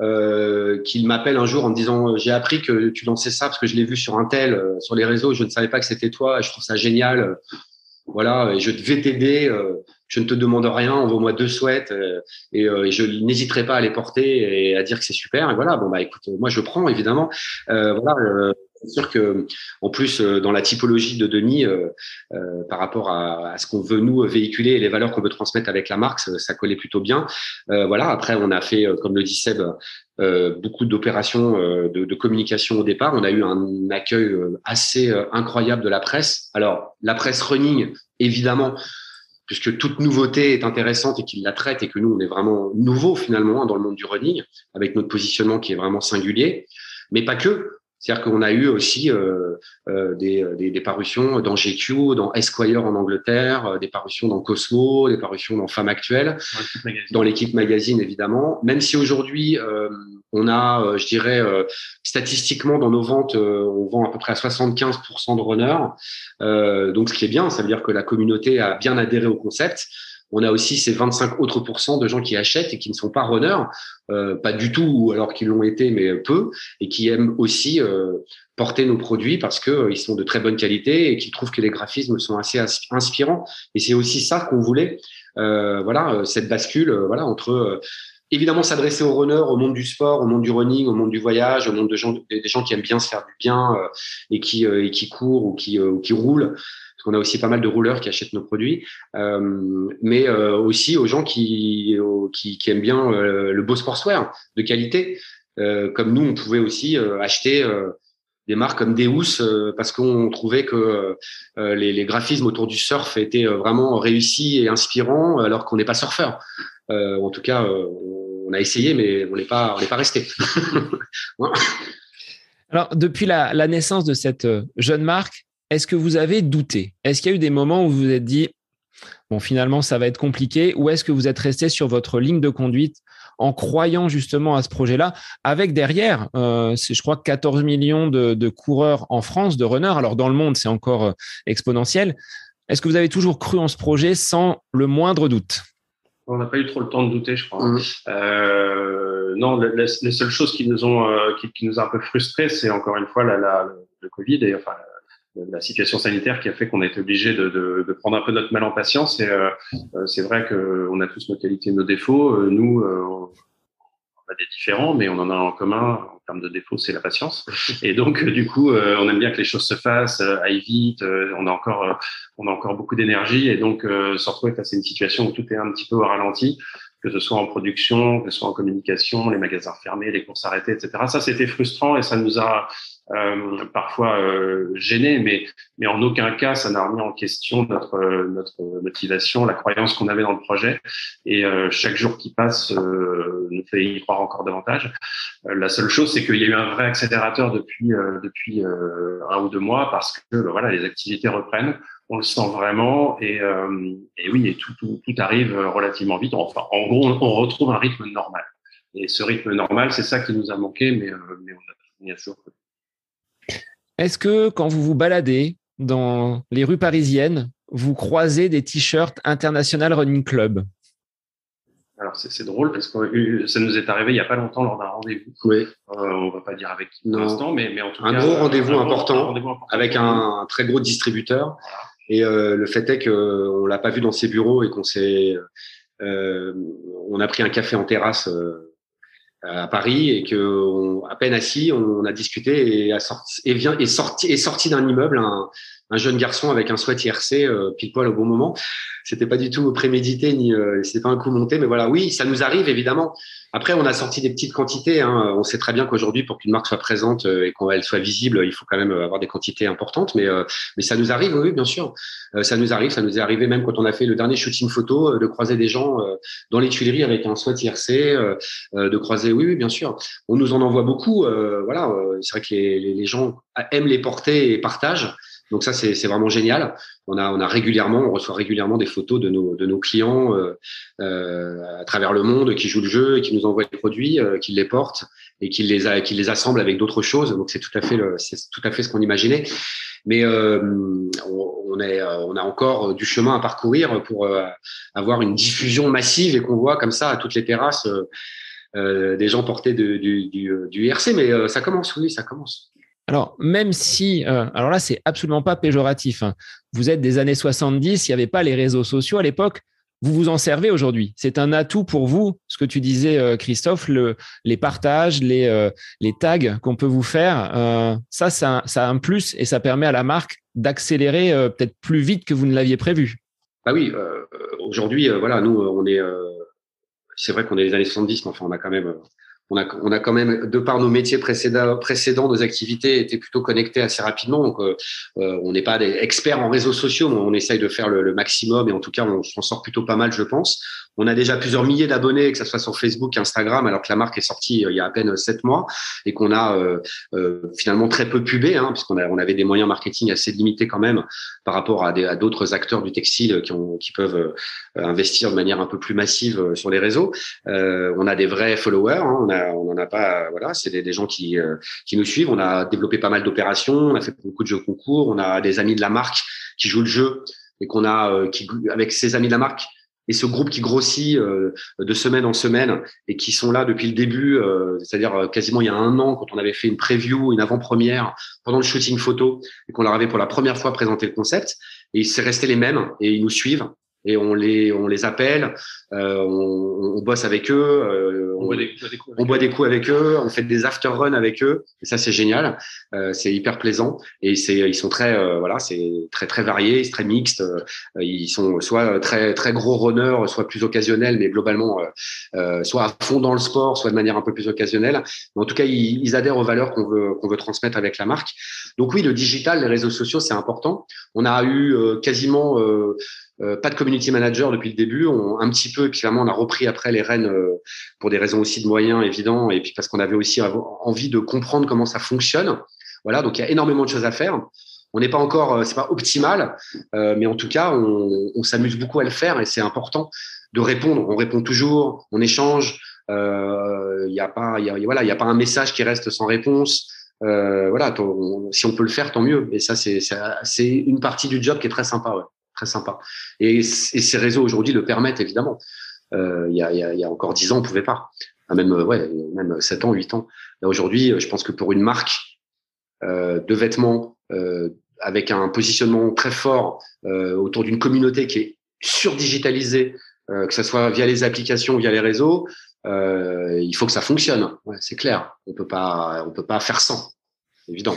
euh, qu'il m'appelle un jour en me disant j'ai appris que tu lançais ça parce que je l'ai vu sur un tel euh, sur les réseaux, je ne savais pas que c'était toi, je trouve ça génial. Voilà, et je vais t'aider. Euh, je ne te demande rien, envoie-moi deux souhaits euh, et, euh, et, je n'hésiterai pas à les porter et à dire que c'est super. Et voilà, bon bah écoute, moi je prends évidemment. Euh, voilà, c'est sûr que en plus dans la typologie de Denis, euh, par rapport à, à ce qu'on veut nous véhiculer et les valeurs qu'on veut transmettre avec la marque, ça, ça collait plutôt bien. voilà, après on a fait, comme le dit Seb, beaucoup d'opérations de, de, communication au départ. On a eu un accueil assez incroyable de la presse. Alors la presse running, évidemment puisque toute nouveauté est intéressante et qu'il la traite et que nous, on est vraiment nouveau finalement hein, dans le monde du running, avec notre positionnement qui est vraiment singulier, mais pas que. C'est-à-dire qu'on a eu aussi euh, euh, des, des, des, parutions dans GQ, dans Esquire en Angleterre, euh, des parutions dans Cosmo, des parutions dans Femme Actuelle, dans l'équipe magazine évidemment. Même si aujourd'hui euh, on a, euh, je dirais, euh, statistiquement dans nos ventes, on vend à peu près à 75% de runners. donc ce qui est bien, ça veut dire que la communauté a bien adhéré au concept on a aussi ces 25 autres pourcents de gens qui achètent et qui ne sont pas runners, euh, pas du tout, alors qu'ils l'ont été, mais peu, et qui aiment aussi euh, porter nos produits parce que euh, sont de très bonne qualité et qui trouvent que les graphismes sont assez inspirants. Et c'est aussi ça qu'on voulait. voilà, cette bascule, voilà, entre évidemment s'adresser aux runners, au monde du sport, au monde du running, au monde du voyage, au monde de gens, des gens qui aiment bien se faire du bien et qui et qui courent ou qui ou qui roulent parce qu'on a aussi pas mal de rouleurs qui achètent nos produits, euh, mais euh, aussi aux gens qui, qui, aiment bien euh, le beau sportswear de qualité. comme nous, on pouvait aussi acheter des marques comme Deus parce qu'on trouvait que les, graphismes autour du surf étaient vraiment réussis et inspirants, alors qu'on n'est pas surfeur. en tout cas, on a essayé, mais on n'est pas, on n'est pas resté. Alors, depuis la, naissance de cette jeune marque, est-ce que vous avez douté? Est-ce qu'il y a eu des moments où vous vous êtes dit, bon, finalement, ça va être compliqué? Ou est-ce que vous êtes resté sur votre ligne de conduite en croyant justement à ce projet-là, avec derrière, euh, je crois, 14 millions de, coureurs en France, de runners. Alors, dans le monde, c'est encore euh, exponentiel. Est-ce que vous avez toujours cru en ce projet sans le moindre doute? On n'a pas eu trop le temps de douter, je crois. Mmh. Euh, non, les, seules choses qui nous ont, qui, nous a un peu frustrés, c'est encore une fois la, le Covid et enfin la situation sanitaire qui a fait qu'on a été obligé de, de, de, prendre un peu notre mal en patience. Et euh, euh c'est vrai qu'on a tous nos qualités, nos défauts. Euh, nous, euh, on a des différents, mais on en a en commun en termes de défauts, c'est la patience. Et donc, du coup, on aime bien que les choses se fassent, aillent vite. on a encore, on a encore beaucoup d'énergie, et donc se retrouver face à une situation où tout est un petit peu au ralenti que ce soit en production, que ce soit en communication, les magasins fermés, les courses arrêtées, etc. Ça, c'était frustrant et ça nous a, euh, parfois euh, gêné, mais, mais en aucun cas ça n'a remis en question notre, notre motivation, la croyance qu'on avait dans le projet. Et euh, chaque jour qui passe euh, nous fait y croire encore davantage. la seule chose, c'est qu'il y a eu un vrai accélérateur depuis, depuis un ou deux mois parce que voilà, les activités reprennent on le sent vraiment et, et oui et tout, tout, tout, arrive relativement vite. Enfin, en gros, on, retrouve un rythme normal. Et ce rythme normal, c'est ça qui nous a manqué, mais, mais on a, toujours. Est-ce que quand vous vous baladez dans les rues parisiennes, vous croisez des t-shirts International Running Club? Alors c'est drôle parce que euh, ça nous est arrivé il n'y a pas longtemps lors d'un rendez-vous. Oui. Euh, on va pas dire avec qui pour l'instant, mais, mais en tout un cas. Gros rendez-vous important, rendez-vous important avec un, très gros distributeur. Et euh, le fait est qu'on l'a pas vu dans ses bureaux et qu'on s'est, euh, on a pris un café en terrasse euh, à Paris et que à peine assis, on a discuté et, a sorti, et vient sorti sorti d'un immeuble un, un, jeune garçon avec un sweat IRC euh, pile poil au bon moment. C'était pas du tout prémédité ni euh, c'était pas un coup monté, mais voilà, oui, ça nous arrive évidemment. Après, on a sorti des petites quantités. Hein. On sait très bien qu'aujourd'hui, pour qu'une marque soit présente euh, et qu'elle soit visible, il faut quand même avoir des quantités importantes. Mais, euh, mais ça nous arrive, oui, bien sûr. Ça nous arrive. Ça nous est arrivé même quand on a fait le dernier shooting photo, de croiser des gens dans les Tuileries avec un SWAT IRC, de croiser, oui, oui, bien sûr. On nous en envoie beaucoup. Voilà, c'est vrai que les, les gens aiment les porter et partagent. Donc ça, c'est vraiment génial. On a, on a régulièrement, on reçoit régulièrement des photos de nos, de nos clients euh, euh, à travers le monde qui jouent le jeu et qui nous envoient les produits, euh, qui les portent et qui les, qui les assemblent avec d'autres choses. Donc c'est tout à fait, c'est tout à fait ce qu'on imaginait. Mais euh, on, est, on a encore du chemin à parcourir pour euh, avoir une diffusion massive et qu'on voit comme ça à toutes les terrasses euh, des gens portés du, du, du IRC. Mais ça commence, oui, ça commence. Alors, même si, euh, alors là, c'est absolument pas péjoratif. Hein. Vous êtes des années 70, il n'y avait pas les réseaux sociaux à l'époque. Vous vous en servez aujourd'hui. C'est un atout pour vous, ce que tu disais, euh, Christophe, le, les partages, les, euh, les tags qu'on peut vous faire. ça, ça, ça a un plus et ça permet à la marque d'accélérer peut-être plus vite que vous ne l'aviez prévu. Bah oui, aujourd'hui, voilà, nous, on est. c'est vrai qu'on est les années 70, mais enfin, on a quand même on a, quand même, de par nos métiers précédents, nos activités étaient plutôt connectées assez rapidement. Donc, euh, euh, on n'est pas des experts en réseaux sociaux, mais on essaye de faire le maximum et en tout cas, on s'en sort plutôt pas mal, je pense. On a déjà plusieurs milliers d'abonnés, que ce soit sur Facebook, Instagram, alors que la marque est sortie euh, il y a à peine sept mois et qu'on a euh, euh, finalement très peu pubé, hein, puisqu'on on avait des moyens marketing assez limités quand même par rapport à, d'autres acteurs du textile qui, peuvent investir de manière un peu plus massive sur les réseaux. on a des vrais followers, hein, on a, on en a pas, voilà, c'est des, des, gens qui, qui nous suivent. On a développé pas mal d'opérations, on a fait beaucoup de jeux concours, on a des amis de la marque qui jouent le jeu et qu'on a, qui, avec ces amis de la marque, et ce groupe qui grossit euh, de semaine en semaine et qui sont là depuis le début, euh, c'est-à-dire euh, quasiment il y a un an quand on avait fait une preview, une avant-première pendant le shooting photo et qu'on leur avait pour la première fois présenté le concept, et c'est resté les mêmes et ils nous suivent et on les on les appelle, euh, on, on, bosse avec eux, euh, on, on, boit des, coups on boit des coups avec eux, on fait des after run avec eux et ça c'est génial, euh, c'est hyper plaisant et c'est ils sont très euh, voilà c'est très très variés, c'est très mixte, euh, ils sont soit très très gros runners, soit plus occasionnels mais globalement euh, soit à fond dans le sport, soit de manière un peu plus occasionnelle. Mais en tout cas ils, ils adhèrent aux valeurs qu'on veut qu'on veut transmettre avec la marque. Donc oui le digital, les réseaux sociaux c'est important. On a eu quasiment euh, pas de community manager depuis le début, on, un petit peu, et puis finalement on a repris après les rênes euh, pour des raisons aussi de moyens évidents, et puis parce qu'on avait aussi envie de comprendre comment ça fonctionne. Voilà, donc il y a énormément de choses à faire. On n'est pas encore, euh, c'est pas optimal, mais en tout cas, on, on s'amuse beaucoup à le faire et c'est important de répondre. On répond toujours, on échange. Il n'y a pas, y a, voilà, il y a pas un message qui reste sans réponse. Euh, voilà, si on peut le faire, tant mieux. Et ça, c'est une partie du job qui est très sympa. Ouais très sympa. Et, ces réseaux aujourd'hui le permettent évidemment. Euh, il, y a, encore dix ans, on pouvait pas. Même ouais, même sept ans, huit ans. Aujourd'hui, je pense que pour une marque euh, de vêtements euh, avec un positionnement très fort euh, autour d'une communauté qui est surdigitalisée, euh, que ce soit via les applications, via les réseaux, euh, il faut que ça fonctionne. C'est clair. On peut pas, on peut pas faire sans. Évident.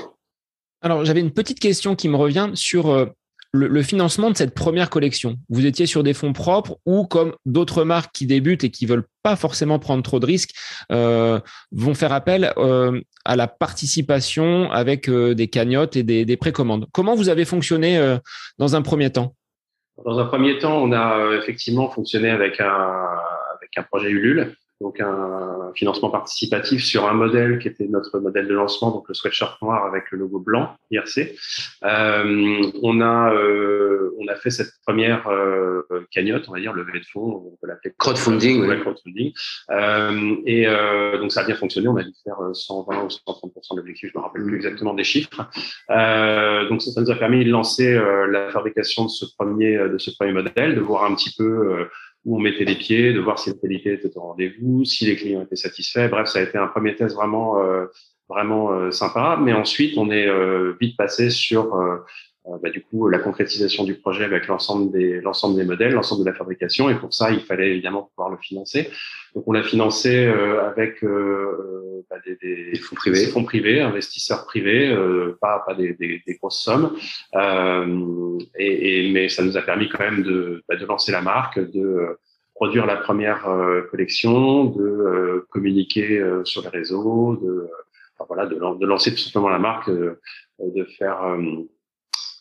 Alors, j'avais une petite question qui me revient sur le, financement de cette première collection. Vous étiez sur des fonds propres ou comme d'autres marques qui débutent et qui veulent pas forcément prendre trop de risques euh, vont faire appel euh, à la participation avec euh, des cagnottes et des, précommandes. Comment vous avez fonctionné dans un premier temps? Dans un premier temps, on a effectivement fonctionné avec un, avec un projet Ulule donc un financement participatif sur un modèle qui était notre modèle de lancement, donc le sweatshirt noir avec le logo blanc IRC. Euh, on a euh, on a fait cette première euh, cagnotte, on va dire levée de fonds, on peut l'appeler crowdfunding. Ouais, crowdfunding. Euh, et euh, donc ça a bien fonctionné. On a dû faire 120 ou 130 de l'objectif, je me rappelle plus exactement des chiffres. donc ça, ça, nous a permis de lancer la fabrication de ce premier de ce premier modèle, de voir un petit peu où on mettait les pieds, de voir si la qualité était au rendez-vous, si les clients étaient satisfaits. Bref, ça a été un premier test vraiment euh, vraiment euh, sympa. Mais ensuite, on est euh, vite passé sur bah, du coup la concrétisation du projet avec l'ensemble des l'ensemble des modèles, l'ensemble de la fabrication. Et pour ça, il fallait évidemment pouvoir le financer. Donc, on l'a financé avec bah, des, des, fonds privés, fonds privés, investisseurs privés, pas pas des, des, des grosses sommes. Et, et, mais ça nous a permis quand même de, bah, de lancer la marque, de produire la première euh, collection, de euh, communiquer euh, sur les réseaux, de voilà, de, de, lancer tout simplement la marque, de faire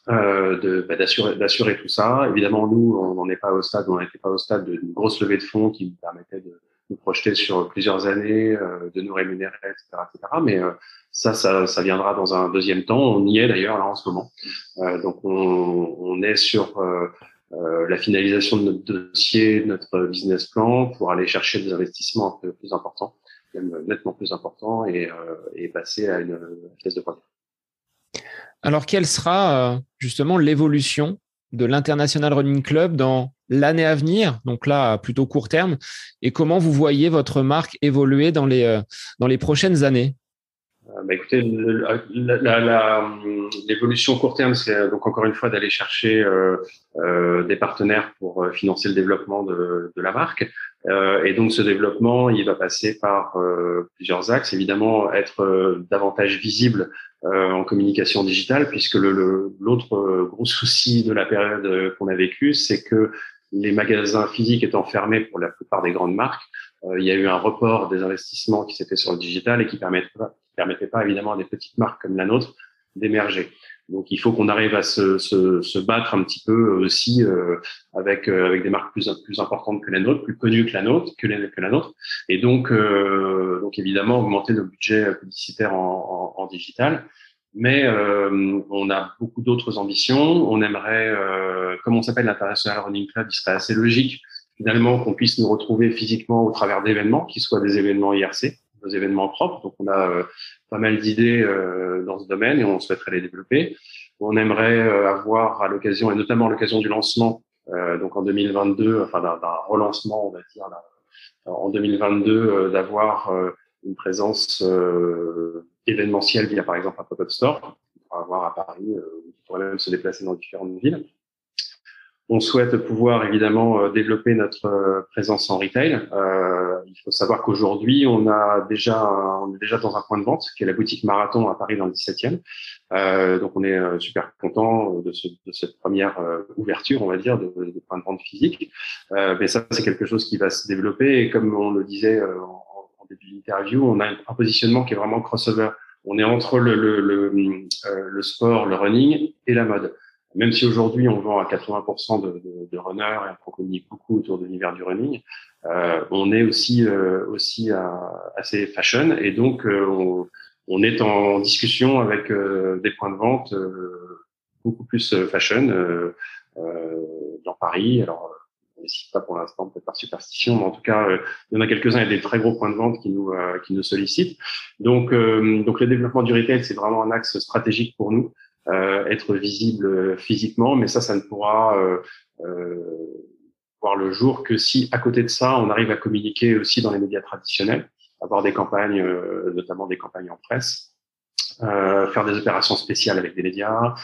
de bah, d'assurer d'assurer tout ça. Évidemment, nous, on n'en est pas au stade, on n'était pas au stade d'une grosse levée de fonds qui nous permettait de nous projeter sur plusieurs années, de nous rémunérer, etc., etc. Mais ça, ça, ça, viendra dans un deuxième temps. On y est d'ailleurs là en ce moment. donc, on, on est sur euh, la finalisation de notre dossier, de notre business plan pour aller chercher des investissements un peu plus importants, même nettement plus importants et, euh, et passer à une pièce de croisière. Alors, quelle sera euh, justement l'évolution de l'International Running Club dans l'année à venir, donc là plutôt court terme, et comment vous voyez votre marque évoluer dans les, les prochaines années? Euh, bah, écoutez, l'évolution court terme, c'est euh, donc encore une fois d'aller chercher euh, euh, des partenaires pour financer le développement de la marque. Euh, et donc ce développement, il va passer par plusieurs axes. Évidemment, être davantage visible en communication digitale, puisque l'autre le, gros souci de la période qu'on a vécue, c'est que les magasins physiques étant fermés pour la plupart des grandes marques, il y a eu un report des investissements qui s'étaient sur le digital et qui permettent permettait pas évidemment à des petites marques comme la nôtre d'émerger. Donc il faut qu'on arrive à se, se, se, battre un petit peu aussi euh, avec euh, avec des marques plus plus importantes que la nôtre, plus connues que la nôtre, que, que la nôtre, et donc euh, donc évidemment augmenter nos budgets publicitaires en, en, en digital. Mais euh, on a beaucoup d'autres ambitions. On aimerait, comme on s'appelle l'International Running Club, il serait assez logique finalement qu'on puisse nous retrouver physiquement au travers d'événements, qui soient des événements IRC, événements propres. Donc, on a euh, pas mal d'idées euh, dans ce domaine et on souhaiterait les développer. On aimerait euh, avoir à l'occasion, et notamment à l'occasion du lancement, donc en 2022, enfin d'un relancement, on va dire, en 2022, d'avoir une présence événementielle via, par exemple, un pop-up store. On pourra avoir à Paris, on pourrait même se déplacer dans différentes villes. On souhaite pouvoir évidemment euh, développer notre euh, présence en retail. Euh, il faut savoir qu'aujourd'hui, on a déjà on est déjà dans un point de vente qui est la boutique Marathon à Paris dans le 17e. Euh, donc on est super content de, ce, de, cette première ouverture, on va dire, de, de point de vente physique. Euh, mais ça, c'est quelque chose qui va se développer. Et comme on le disait en, en début d'interview, on a un positionnement qui est vraiment crossover. On est entre le, le, le, le sport, le running et la mode même si aujourd'hui on vend à 80% de, de, de runners et on communique beaucoup autour de l'univers du running, euh, on est aussi euh, aussi assez fashion et donc euh, on, on, est en discussion avec euh, des points de vente euh, beaucoup plus fashion dans Paris. Alors on ne cite pas pour l'instant peut-être par superstition, mais en tout cas il y en a quelques-uns et des très gros points de vente qui nous qui nous sollicitent. Donc donc le développement du retail c'est vraiment un axe stratégique pour nous. Euh, être visible physiquement, mais ça, ça ne pourra euh, euh, voir le jour que si, à côté de ça, on arrive à communiquer aussi dans les médias traditionnels, avoir des campagnes, notamment des campagnes en presse, faire des opérations spéciales avec des médias,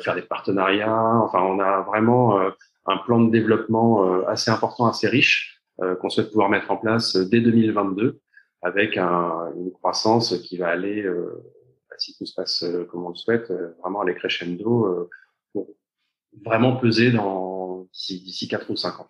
faire des partenariats. Enfin, on a vraiment un plan de développement assez important, assez riche, qu'on souhaite pouvoir mettre en place dès 2022, avec un, une croissance qui va aller si tout se passe euh, comme on le souhaite, euh, vraiment aller crescendo euh, pour vraiment peser dans d'ici 4 ou 5 ans.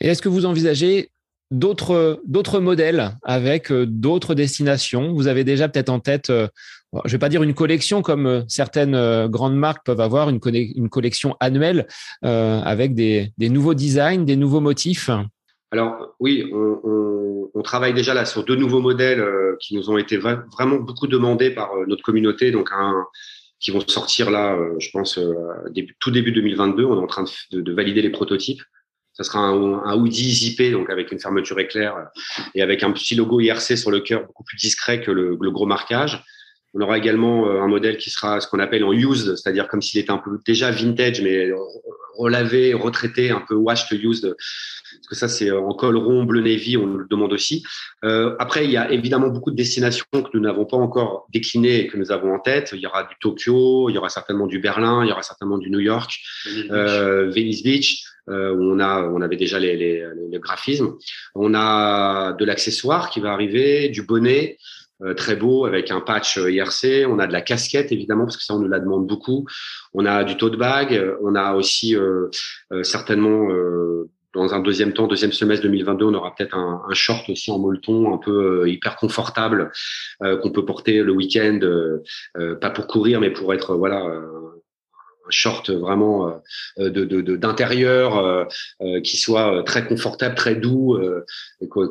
Et est-ce que vous envisagez d'autres d'autres modèles avec d'autres destinations? Vous avez déjà peut-être en tête, je ne vais pas dire une collection comme certaines grandes marques peuvent avoir, une, une collection annuelle avec des, nouveaux designs, des nouveaux motifs alors oui, on, on, travaille déjà là sur deux nouveaux modèles qui nous ont été vraiment beaucoup demandés par notre communauté. Donc un, qui vont sortir là, je pense, début, tout début 2022. On est en train de, de valider les prototypes. Ça sera un, un hoodie zippé, donc avec une fermeture éclair euh, et avec un petit logo IRC sur le cœur, beaucoup plus discret que le, le gros marquage. On aura également euh, un modèle qui sera ce qu'on appelle en used, c'est-à-dire comme s'il était un peu déjà vintage, mais relavé, retraité, un peu washed used. Parce que ça, c'est euh, en col rond, bleu navy, on le demande aussi. Euh, après, il y a évidemment beaucoup de destinations que nous n'avons pas encore déclinées et que nous avons en tête. Il y aura du Tokyo, il y aura certainement du Berlin, il y aura certainement du New York, euh, Venice Beach. Euh, où on a, on avait déjà les, les, les graphismes. On a de l'accessoire qui va arriver, du bonnet, très beau avec un patch euh, IRC. On a de la casquette évidemment parce que ça on nous la demande beaucoup. On a du tote bag. On a aussi euh, certainement dans un deuxième temps, deuxième semestre 2022, on aura peut-être un, un, short aussi en molleton, un peu hyper confortable qu'on peut porter le week-end, pas pour courir, mais pour être voilà short vraiment euh, de d'intérieur euh, euh, qui soit très confortable, très doux,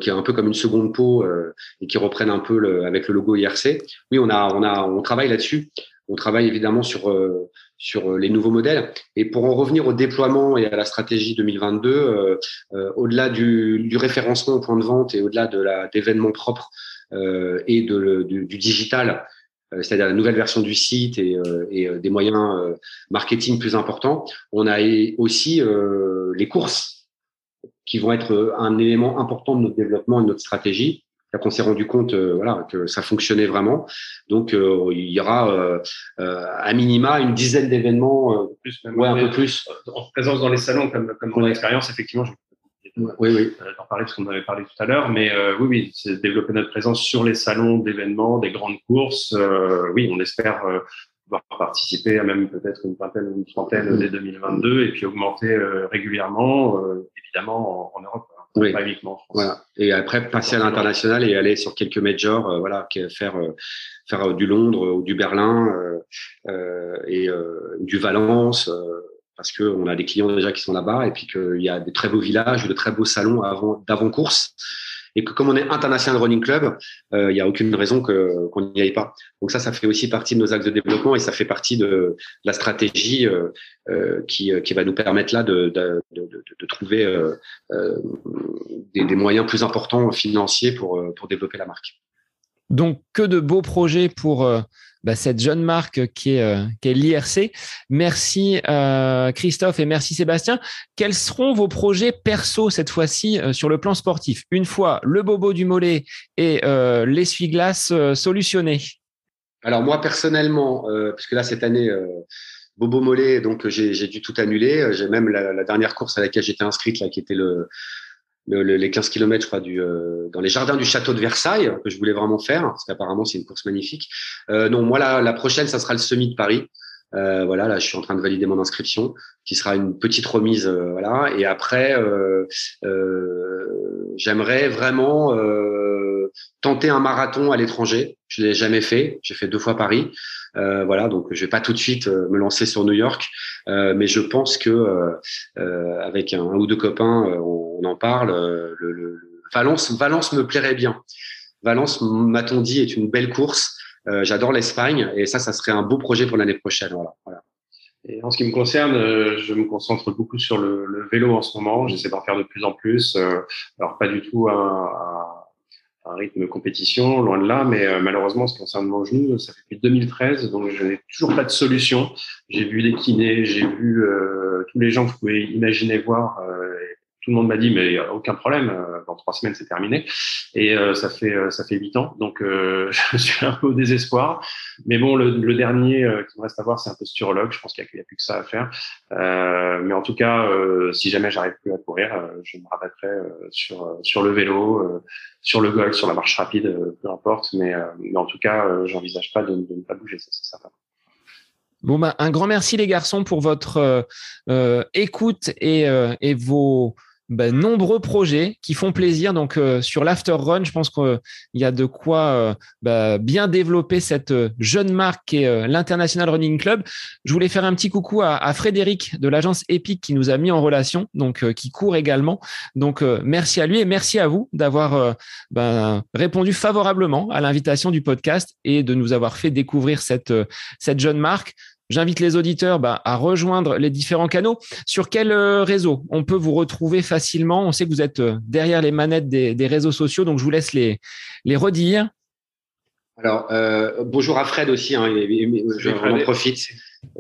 qui est un peu comme une seconde peau et qui reprenne un peu le, avec le logo IRC. Oui, on a on a on travaille là-dessus. On travaille évidemment sur sur les nouveaux modèles. Et pour en revenir au déploiement et à la stratégie 2022, au-delà du, du, référencement au point de vente et au-delà de la d'événements propres et de, du, du digital c'est-à-dire la nouvelle version du site et, euh, et euh, des moyens marketing plus importants. On a aussi les courses qui vont être un élément important de notre développement et de notre stratégie. On s'est rendu compte, voilà, que ça fonctionnait vraiment. Donc, il y aura à minima une dizaine d'événements, plus, même, ouais, un peu plus. En présence dans les salons, comme, comme mon expérience, effectivement, je oui, oui. Euh, d'en parler parce qu'on avait parlé tout à l'heure, mais euh, oui, oui, c'est développer notre présence sur les salons d'événements, des grandes courses. Euh, oui, on espère pouvoir participer à même peut-être une vingtaine ou une trentaine dès 2022 et puis augmenter régulièrement, évidemment en, Europe. Hein, oui. Pas uniquement en France. Voilà. Et après passer à l'international et aller sur quelques majors, voilà, faire faire du Londres ou du Berlin et du Valence parce qu'on a des clients déjà qui sont là-bas et puis qu'il y a des très beaux villages, de très beaux salons avant d'avant-course. Et que comme on est international running club, euh, il n'y a aucune raison qu'on n'y aille pas. Donc ça, ça fait aussi partie de nos axes de développement et ça fait partie de, la stratégie euh, euh, qui, qui va nous permettre là de, de, de, de trouver des, des, moyens plus importants financiers pour, pour développer la marque. Donc que de beaux projets pour bah, cette jeune marque qui est, euh, l'IRC. Merci euh, Christophe et merci Sébastien. Quels seront vos projets perso cette fois-ci euh, sur le plan sportif? Une fois le bobo du mollet et l'essuie-glace solutionné. Alors moi personnellement, puisque là cette année bobo mollet, donc j'ai dû tout annuler. J'ai même la, la, dernière course à laquelle j'étais inscrite là, qui était le les 15 km, je crois, du, euh, dans les jardins du château de Versailles, que je voulais vraiment faire, parce qu'apparemment, c'est une course magnifique. Euh, non, moi, la, la prochaine, ça sera le semi de Paris. Euh, voilà, là, je suis en train de valider mon inscription, qui sera une petite remise, euh, voilà. Et après, euh, j'aimerais vraiment tenter un marathon à l'étranger. Je l'ai jamais fait. J'ai fait deux fois Paris. Euh, voilà, donc je vais pas tout de suite euh, me lancer sur New York, euh, mais je pense que avec un, ou deux copains, on, en parle. Le, le, Valence, Valence me plairait bien. Valence, m'a-t-on dit, est une belle course. J'adore l'Espagne et ça, ça serait un beau projet pour l'année prochaine. Voilà, voilà. Et en ce qui me concerne, je me concentre beaucoup sur le, vélo en ce moment. J'essaie d'en faire de plus en plus. Alors pas du tout un rythme compétition, loin de là, mais euh, malheureusement, ce qui concerne mon genou, ça fait depuis 2013, donc je n'ai toujours pas de solution. J'ai vu des kinés, j'ai vu euh, tous les gens que vous pouvez imaginer voir, euh, tout le monde m'a dit mais aucun problème, euh, dans trois semaines c'est terminé. Et euh, ça fait euh, ça fait huit ans, donc je suis un peu au désespoir. Mais bon, le, dernier qui me reste à voir, c'est un posturologue. Je pense qu'il n'y a, plus que ça à faire. mais en tout cas, si jamais j'arrive plus à courir, je me rabattrai sur sur le vélo, sur le golf, sur la marche rapide, peu importe. Mais, mais en tout cas, j'envisage pas de, ne pas bouger, ça c'est certain. Bon bah un grand merci les garçons pour votre écoute et, et vos ben, nombreux projets qui font plaisir. Donc euh, sur l'After Run, je pense qu'il y a de quoi euh, ben, bien développer cette euh, jeune marque qui est l'International Running Club. Je voulais faire un petit coucou à, Frédéric de l'agence Epic qui nous a mis en relation, donc qui court également. Donc merci à lui et merci à vous d'avoir ben, répondu favorablement à l'invitation du podcast et de nous avoir fait découvrir cette cette jeune marque. J'invite les auditeurs bah, à rejoindre les différents canaux. Sur quel euh, réseau on peut vous retrouver facilement? On sait que vous êtes euh, derrière les manettes des, réseaux sociaux, donc je vous laisse les, les redire. Alors, euh, bonjour à Fred aussi, hein, je profite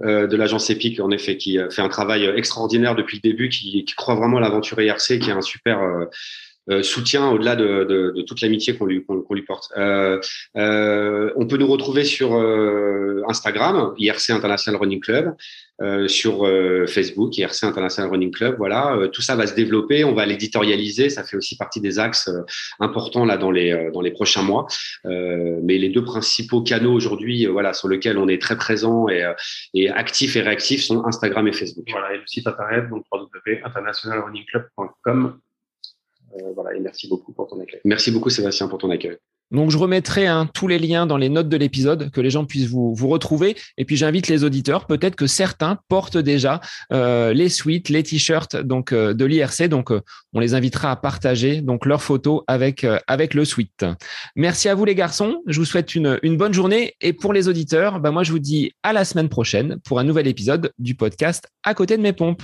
de l'agence EPIC, en effet, qui fait un travail extraordinaire depuis le début, qui, qui croit vraiment à l'aventure IRC, qui est un super euh, soutien au-delà de, toute l'amitié qu'on lui, porte. Euh, euh, on peut nous retrouver sur euh, Instagram, IRC International Running Club, euh, sur Facebook, IRC International Running Club. Voilà, tout ça va se développer. On va l'éditorialiser. Ça fait aussi partie des axes importants là dans les prochains mois. mais les deux principaux canaux aujourd'hui, voilà, sur lesquels on est très présent et, et actif et réactif sont Instagram et Facebook. Voilà, et le site internet donc www.internationalrunningclub.com euh, voilà, et merci beaucoup pour ton accueil. Merci beaucoup Sébastien pour ton accueil. Donc je remettrai hein, tous les liens dans les notes de l'épisode, que les gens puissent vous, vous retrouver. Et puis j'invite les auditeurs, peut-être que certains portent déjà euh, les suites, les t-shirts donc euh, de l'IRC. Donc on les invitera à partager donc leurs photos avec avec le suite. Merci à vous les garçons. Je vous souhaite une, une bonne journée. Et pour les auditeurs, bah, moi je vous dis à la semaine prochaine pour un nouvel épisode du podcast À côté de mes pompes.